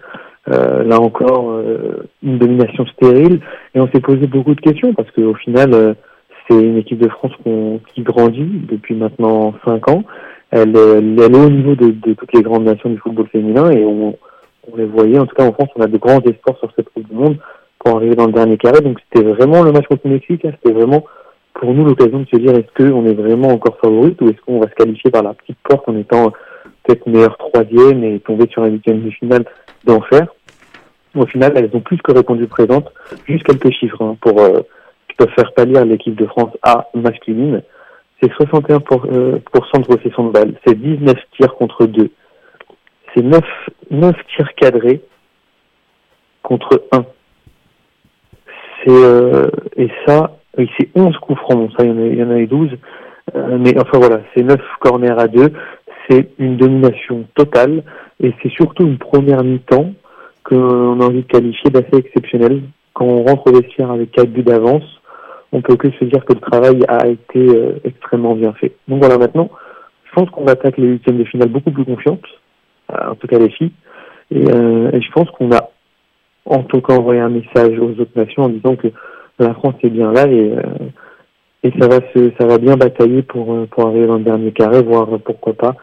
Euh, là encore, euh, une domination stérile. Et on s'est posé beaucoup de questions parce qu'au final, euh, c'est une équipe de France qu'on- qui grandit depuis maintenant cinq ans. Elle, elle est au niveau de, de toutes les grandes nations du football féminin et on, on les voyait. En tout cas, en France, on a de grands espoirs sur cette Coupe du Monde pour arriver dans le dernier carré. Donc, c'était vraiment le match contre le Mexique. hein. C'était vraiment pour nous l'occasion de se dire est-ce qu'on est vraiment encore favorite ou est-ce qu'on va se qualifier par la petite porte en étant peut-être meilleur troisième et tomber sur un huitième de finale d'enfer? Au final, elles ont plus que répondu présentes. Juste quelques chiffres hein, pour euh, qui peuvent faire pâlir l'équipe de France A masculine. C'est 61% pour, euh, de possession de balles. C'est 19 tirs contre 2. C'est 9, 9 tirs cadrés contre 1. C'est, euh, et ça, c'est 11 coups francs. Ça, il y en a, il y en a eu 12. Euh, mais enfin voilà, c'est 9 corners à 2. C'est une domination totale. Et c'est surtout une première mi-temps qu'on a envie de qualifier d'assez exceptionnelle. Quand on rentre au vestiaire avec 4 buts d'avance, on peut que se dire que le travail a été euh, extrêmement bien fait. Donc voilà, maintenant, je pense qu'on attaque les huitièmes de finale beaucoup plus confiante, en tout cas les filles, et, euh, et je pense qu'on a en tout cas envoyé un message aux autres nations en disant que la France est bien là et, euh, et ça va se, ça va bien batailler pour, euh, pour arriver dans le dernier carré, voire euh, pourquoi pas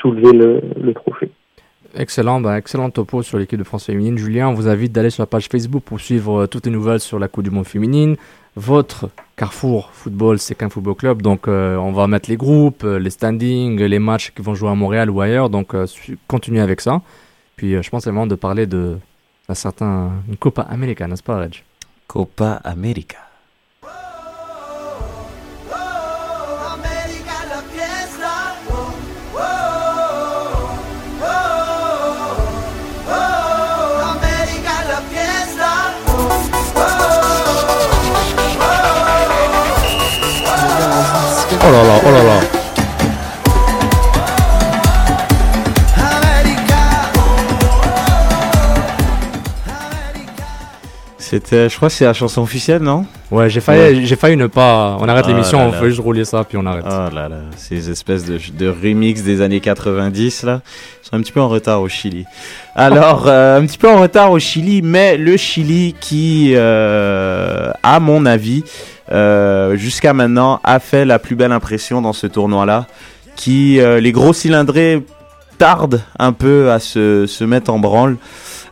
soulever le, trophée. Excellent, bah, excellent topo sur l'équipe de France féminine. Julien, on vous invite d'aller sur la page Facebook pour suivre euh, toutes les nouvelles sur la Coupe du Monde féminine. Votre Carrefour Football, c'est qu'un football club, donc euh, on va mettre les groupes, euh, les standings, les matchs qui vont jouer à Montréal ou ailleurs, donc euh, continuez avec ça. Puis euh, je pense vraiment de parler de certain une Copa América, n'est-ce pas, Reg? Copa América. Oh là là, oh là là. C'était, je crois que c'est la chanson officielle, non? Ouais, j'ai failli, j'ai failli ne pas. On arrête Ah l'émission, là on là. fait juste rouler ça, puis on arrête. Oh là là, ces espèces de, de remix des années 90 là, ils sont un petit peu en retard au Chili. Alors, euh, un petit peu en retard au Chili, mais le Chili qui, euh, à mon avis, euh, jusqu'à maintenant, a fait la plus belle impression dans ce tournoi-là, qui euh, les gros cylindrés tardent un peu à se, se mettre en branle.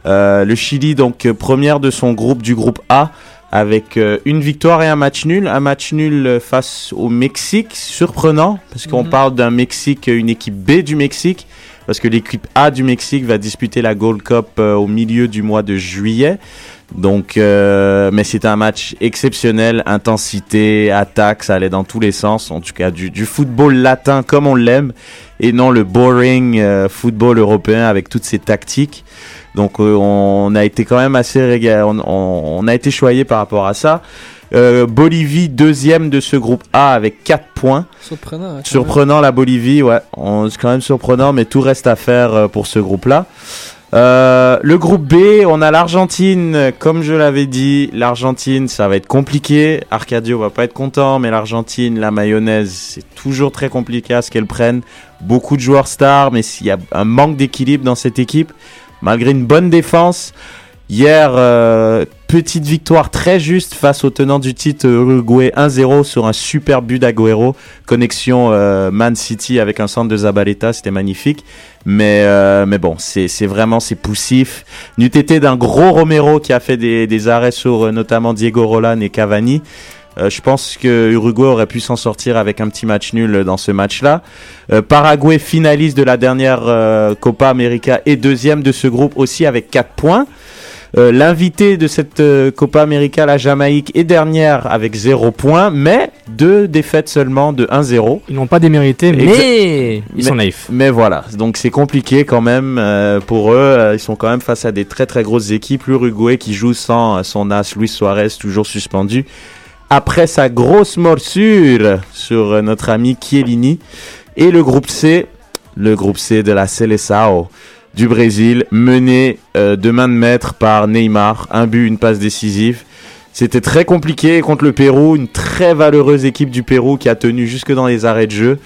Euh, le Chili, donc première de son groupe du groupe A, avec une victoire et un match nul. Un match nul face au Mexique, surprenant, parce qu'on Mhm. parle d'un Mexique, une équipe B du Mexique, parce que l'équipe A du Mexique va disputer la Gold Cup au milieu du mois de juillet. Donc, euh, mais c'était un match exceptionnel, intensité, attaque, ça allait dans tous les sens, en tout cas du, du football latin comme on l'aime, et non le boring euh, football européen avec toutes ses tactiques. Donc euh, on a été quand même assez régal, on, on- on a été choyé par rapport à ça. Euh, Bolivie deuxième de ce groupe A avec 4 points. Surprenant. hein, Surprenant la Bolivie, ouais. On- C'est quand même surprenant, mais tout reste à faire euh, pour ce groupe-là. Euh, le groupe B, on a l'Argentine, comme je l'avais dit, l'Argentine, ça va être compliqué. Arcadio va pas être content, mais l'Argentine, la mayonnaise, c'est toujours très compliqué à ce qu'elle prenne. Beaucoup de joueurs stars, mais s'il y a un manque d'équilibre dans cette équipe, malgré une bonne défense, Hier, euh, petite victoire très juste face au tenant du titre Uruguay 1-0 sur un super but d'Aguero. Connexion euh, Man City avec un centre de Zabaleta, c'était magnifique. Mais, euh, mais bon, c'est vraiment c'est poussif. N'eût été d'un gros Romero qui a fait des, des arrêts sur euh, notamment Diego Roland et Cavani. Euh, je pense que Uruguay aurait pu s'en sortir avec un petit match nul dans ce match-là. Paraguay finaliste de la dernière Copa América et deuxième de ce groupe aussi avec 4 points. Euh, L'invité de cette euh, Copa América, la Jamaïque, est dernière avec 0 points, mais deux défaites seulement de 1-0. Ils n'ont pas démérité, mais Exa- ils sont naïfs. Mais voilà, donc c'est compliqué quand même euh, pour eux. Ils sont quand même face à des très très grosses équipes. L'Uruguay qui joue sans son as Luis Suarez, toujours suspendu. Après sa grosse morsure sur notre ami Chiellini. Et le groupe C, le groupe C de la Seleção du Brésil, mené euh, de main de maître par Neymar. Un but, une passe décisive. C'était très compliqué contre le Pérou, une très valeureuse équipe du Pérou qui a tenu jusque dans les arrêts de jeu.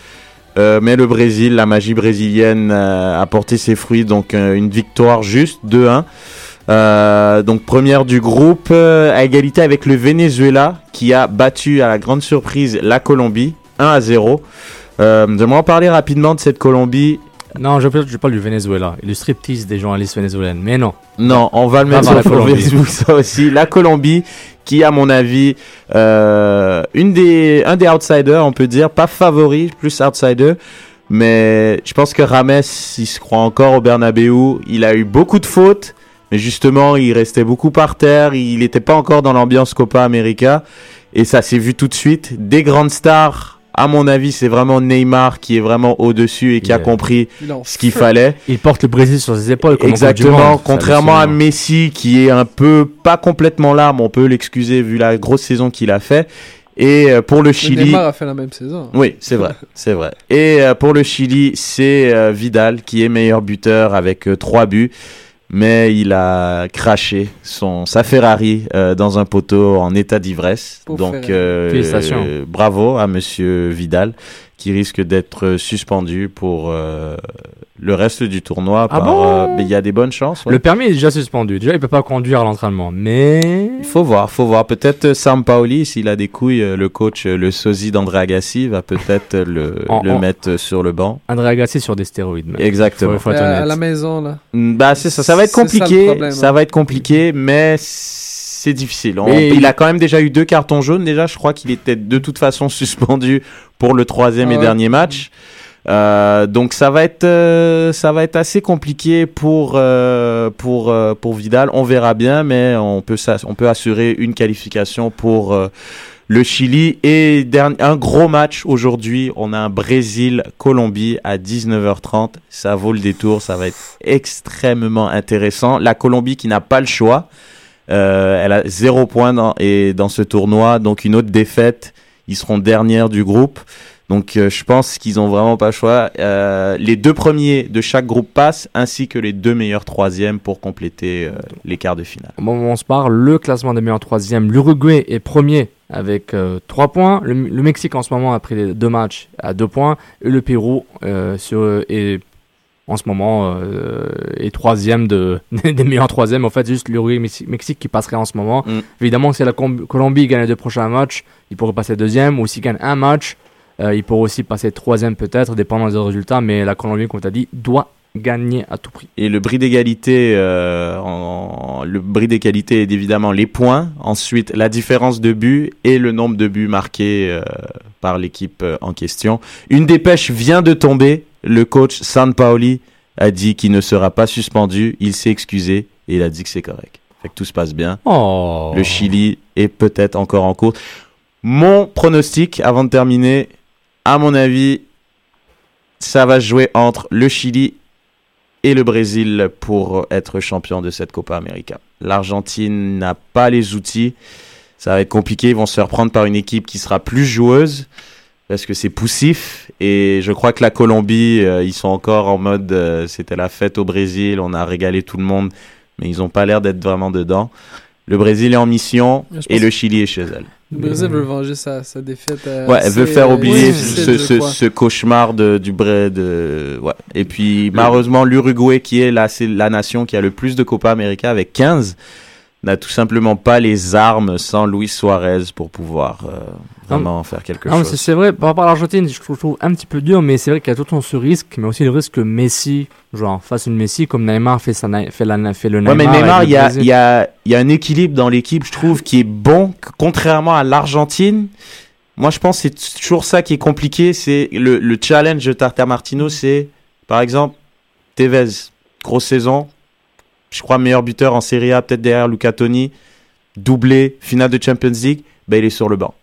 Euh, mais le Brésil, la magie brésilienne euh, a porté ses fruits, donc une victoire juste 2-1. Euh, donc première du groupe à égalité avec le Venezuela qui a battu à la grande surprise la Colombie 1 à 0. Euh, J'aimerais en parler rapidement de cette Colombie. Non, je, je parle du Venezuela et du striptease des journalistes vénézuéliennes. Mais non. Non, on va le mettre dans la sur Colombie. [laughs] Ça aussi. La Colombie qui, à mon avis, euh, une des, un des outsiders, on peut dire, pas favori, plus outsider. Mais je pense que Rames, il se croit encore au Bernabeu. Il a eu beaucoup de fautes, mais justement, il restait beaucoup par terre. Il n'était pas encore dans l'ambiance Copa América. Et ça s'est vu tout de suite. Des grandes stars, à mon avis, c'est vraiment Neymar qui est vraiment au-dessus et qui a compris ce qu'il fallait. Il porte le Brésil sur ses épaules. comme Exactement. Contrairement à. Messi, qui est un peu pas complètement là, mais on peut l'excuser vu la grosse saison qu'il a fait. Et euh, pour le Chili, Neymar a fait la même saison. oui, c'est vrai, [laughs] c'est vrai. Et euh, pour le Chili, c'est euh, Vidal qui est meilleur buteur avec trois buts, mais il a craché son sa Ferrari euh, dans un poteau en état d'ivresse. Donc euh, euh, bravo à Monsieur Vidal qui risque d'être suspendu pour euh, le reste du tournoi. Ah par, bon euh, mais il y a des bonnes chances. ouais. Le permis est déjà suspendu. Déjà, il peut pas conduire à l'entraînement. Mais. Il faut voir, faut voir. Peut-être euh, Sam Paoli, s'il a des couilles, euh, le coach, euh, le sosie d'André Agassi, va peut-être euh, le, [laughs] En- le en- mettre euh, sur le banc. André Agassi sur des stéroïdes. mec. Exactement. Faut, faut à, la maison, là. Mm, Bah c'est ça, ça va être ça compliqué, ça, hein. va être compliqué, mais c'est difficile. On- Mais il a quand même déjà eu deux cartons jaunes. Déjà, je crois qu'il était de toute façon [laughs] suspendu pour le troisième Ah et ouais. dernier match. Euh, donc ça va être euh, ça va être assez compliqué pour euh, pour pour Vidal. On verra bien, mais on peut on peut assurer une qualification pour le Chili et un gros match aujourd'hui. On a un Brésil-Colombie à 19h30. Ça vaut le détour. Ça va être extrêmement intéressant. La Colombie qui n'a pas le choix. Euh, elle a zéro point dans, et dans ce tournoi. Donc une autre défaite. Ils seront dernières du groupe. Donc euh, je pense qu'ils ont vraiment pas le choix. Euh, les deux premiers de chaque groupe passent, ainsi que les deux meilleurs troisièmes pour compléter les quarts de finale. Au moment où on se parle, le classement des meilleurs troisième, l'Uruguay est premier avec 3 points. Le, Mexique en ce moment, après les deux matchs, a 2 points. Et le Pérou sur, est en ce moment euh, est troisième de, [laughs] des meilleurs troisièmes. En fait, juste l'Uruguay et Mexi- Mexique qui passerait en ce moment. Mm. Évidemment, si la Colombie gagne les deux prochains matchs, il pourrait passer deuxième. Ou s'il gagne un match, euh, il pourrait aussi passer troisième peut-être, dépendant des résultats. Mais la Colombie, comme tu as dit, doit gagner à tout prix. Et le bris d'égalité, euh, en- en- le bris d'égalité est évidemment les points, ensuite la différence de buts et le nombre de buts marqués euh, par l'équipe en question. Une dépêche vient de tomber. Le coach San Paoli a dit qu'il ne sera pas suspendu. Il s'est excusé et il a dit que c'est correct. Fait que tout se passe bien. Oh. Le Chili est peut-être encore en cours. Mon pronostic, avant de terminer, à mon avis, ça va se jouer entre le Chili et le Brésil pour être champion de cette Copa América. L'Argentine n'a pas les outils. Ça va être compliqué. Ils vont se faire prendre par une équipe qui sera plus joueuse parce que c'est poussif. Et je crois que la Colombie, euh, ils sont encore en mode euh, c'était la fête au Brésil, on a régalé tout le monde, mais ils n'ont pas l'air d'être vraiment dedans. Le Brésil est en mission Je et le Chili est chez elle. Le Brésil veut venger sa, sa défaite. euh, Ouais, elle veut faire oublier ce, ce, cauchemar de, du Bré de ouais. Et puis malheureusement l'Uruguay qui est la c'est la nation qui a le plus de Copa América avec 15 n'a tout simplement pas les armes sans Luis Suarez pour pouvoir euh, vraiment faire quelque Non, chose. c'est- vrai, par rapport à l'Argentine, je trouve, je trouve un petit peu dur, mais c'est vrai qu'il y a tout le temps ce risque, mais aussi le risque que Messi, genre, fasse une Messi comme Neymar fait, sa, fait, la, fait le Ouais, Neymar. mais Neymar, il y a, y, a, y a un équilibre dans l'équipe, je trouve, qui est bon, contrairement à l'Argentine. Moi, je pense que c'est toujours ça qui est compliqué. C'est le, le challenge de Tata Martino, c'est, par exemple, Tevez, grosse saison. Je crois meilleur buteur en Serie A, peut-être derrière Luca Toni. Doublé, finale de Champions League. Ben, il est sur le banc.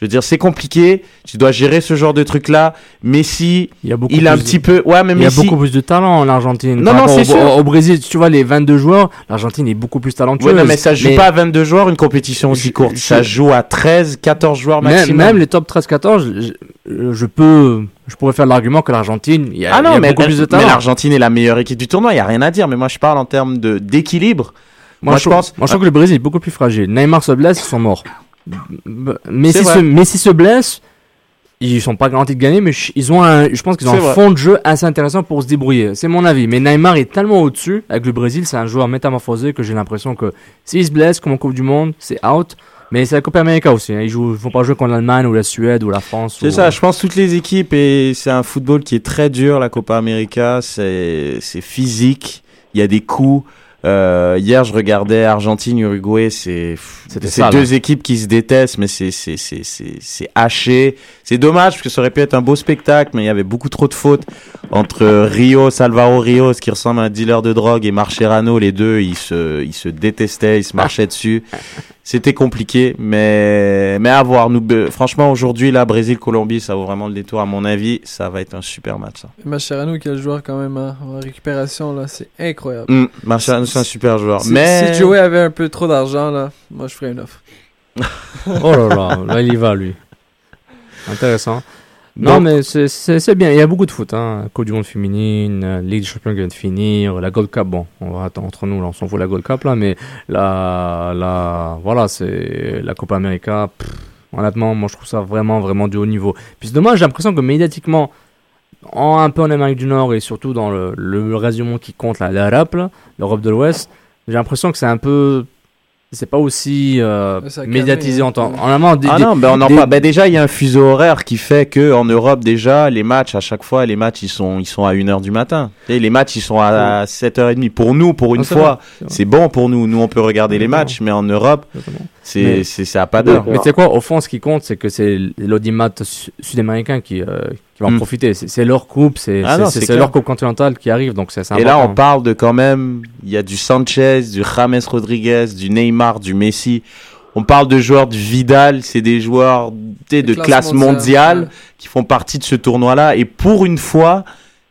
Je veux dire, c'est compliqué. Tu dois gérer ce genre de truc-là. Messi, il, y a beaucoup il a un de- petit peu. Ouais, mais il y a beaucoup plus de talent en Argentine. Non, non, c'est sûr. Au, au Brésil, tu vois, les 22 joueurs, l'Argentine est beaucoup plus talentueuse. Ouais, non, mais ça joue pas à 22 joueurs une compétition aussi courte. Ça joue à 13, 14 joueurs maximum. même les top 13-14, je, je peux, je pourrais faire l'argument que l'Argentine, il y a, ah y non, a mais, beaucoup plus de mais talent. l'Argentine est la meilleure équipe du tournoi, il y a rien à dire. Mais moi, je parle en termes d'équilibre. Moi, je, pense, moi, je trouve que le Brésil est beaucoup plus fragile. Neymar se blesse, ils sont morts. Messi C'est se. Messi se blesse, ils sont pas garantis de gagner, mais ils ont un, je pense qu'ils ont un vrai. fond de jeu assez intéressant pour se débrouiller. C'est mon avis. Mais Neymar est tellement au-dessus. Avec le Brésil, c'est un joueur métamorphosé que j'ai l'impression que s'il se blesse, comme en Coupe du Monde, c'est out. Mais c'est la Coupe América aussi. hein. Ils ils vont pas jouer contre l'Allemagne ou la Suède ou la France. C'est ou- ça, je pense toutes les équipes et c'est un football qui est très dur, la Copa América, c'est c'est physique, il y a des coups. Euh, hier, je regardais Argentine-Uruguay, c'est deux hein. équipes qui se détestent, mais c'est c'est c'est c'est c'est haché. C'est dommage parce que ça aurait pu être un beau spectacle, mais il y avait beaucoup trop de fautes entre Rio, Salvaro Rios, qui ressemble à un dealer de drogue, et Marcherano, les deux, ils se ils se détestaient, ils se marchaient dessus. C'était compliqué, mais mais à voir. Nous, euh, franchement, aujourd'hui, là, Brésil-Colombie, ça vaut vraiment le détour. À mon avis, ça va être un super match. Ça. Mascherano, quel joueur quand même hein, en récupération, là, c'est incroyable. Hum, Marcherano, c'est un super joueur. Si, mais si Joey avait un peu trop d'argent, là, moi je ferais une offre. [laughs] Oh là là, là il y va lui. Intéressant. Non Donc- mais c'est- bien, il y a beaucoup de foot. Hein. Coupe du monde féminine, euh, Ligue des champions qui vient de finir, la Gold Cup, bon, on va attendre entre nous, là, on s'en fout la Gold Cup là, mais la, la, voilà, c'est la Copa América. pff, honnêtement, moi je trouve ça vraiment, vraiment du haut niveau. Puis c'est dommage, j'ai l'impression que médiatiquement, en, un peu en Amérique du Nord et surtout dans le, le reste du monde qui compte, l'Europe, l'Europe de l'Ouest, j'ai l'impression que c'est un peu... C'est pas aussi euh, médiatisé calmé, en temps. hein. En amont, des- Ah des- non, ben on en des- parle. Ben déjà, il y a un fuseau horaire qui fait que en Europe déjà, les matchs à chaque fois, les matchs ils sont ils sont à 1h du matin. Et les matchs ils sont à 7h30 pour nous pour une Ah, fois. c'est bon pour nous. Nous on peut regarder les matchs, mais en Europe, c'est ça a pas d'heure. Mais tu sais quoi, au fond, ce qui compte, c'est que c'est l'audimat su- sud-américain qui, euh, qui va en Hmm. profiter. C'est leur coupe, c'est Ah leur coupe continentale qui arrive, donc c'est Et là, on parle de quand même, il y a du Sanchez, du James Rodriguez, du Neymar, du Messi. On parle de joueurs du Vidal, c'est des joueurs de classe classe mondiale, mondiale, ouais. qui font partie de ce tournoi-là. Et pour une fois,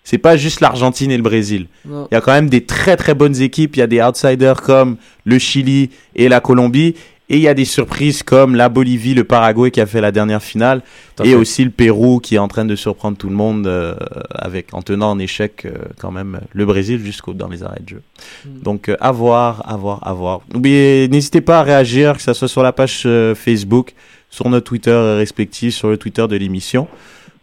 c'est pas juste l'Argentine et le Brésil. Non. Il y a quand même des très très bonnes équipes. Il y a des outsiders comme le Chili et la Colombie. Et il y a des surprises comme la Bolivie, le Paraguay qui a fait la dernière finale. Et fait. aussi le Pérou qui est en train de surprendre tout le monde euh, avec, en tenant en échec euh, quand même le Brésil jusqu'au dans les arrêts de jeu. Donc euh, à voir, à voir, à voir. N'oubliez, n'hésitez pas à réagir, que ce soit sur la page euh, Facebook, sur notre Twitter respectif, sur le Twitter de l'émission.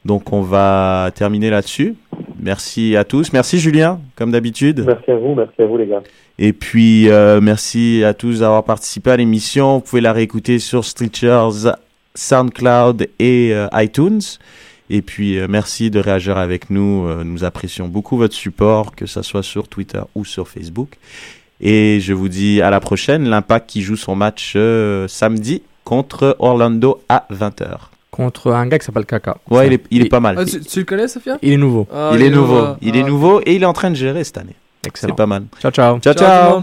Donc on va terminer là-dessus. Merci à tous. Merci Julien, comme d'habitude. Merci à vous, merci à vous les gars. Et puis, euh, merci à tous d'avoir participé à l'émission. Vous pouvez la réécouter sur Stitchers, SoundCloud et euh, iTunes. Et puis, euh, merci de réagir avec nous. Nous apprécions beaucoup votre support, que ce soit sur Twitter ou sur Facebook. Et je vous dis à la prochaine. L'Impact qui joue son match samedi contre Orlando à 20h. Contre un gars qui s'appelle Kaka. Ouais, il est, il est pas mal. Ah, tu, tu le connais, Sophia Il est nouveau. Ah, il est nouveau. Il est Ah. nouveau et il est en train de gérer cette année. Excellent. C'est pas mal. Ciao, ciao. Ciao, Ciao.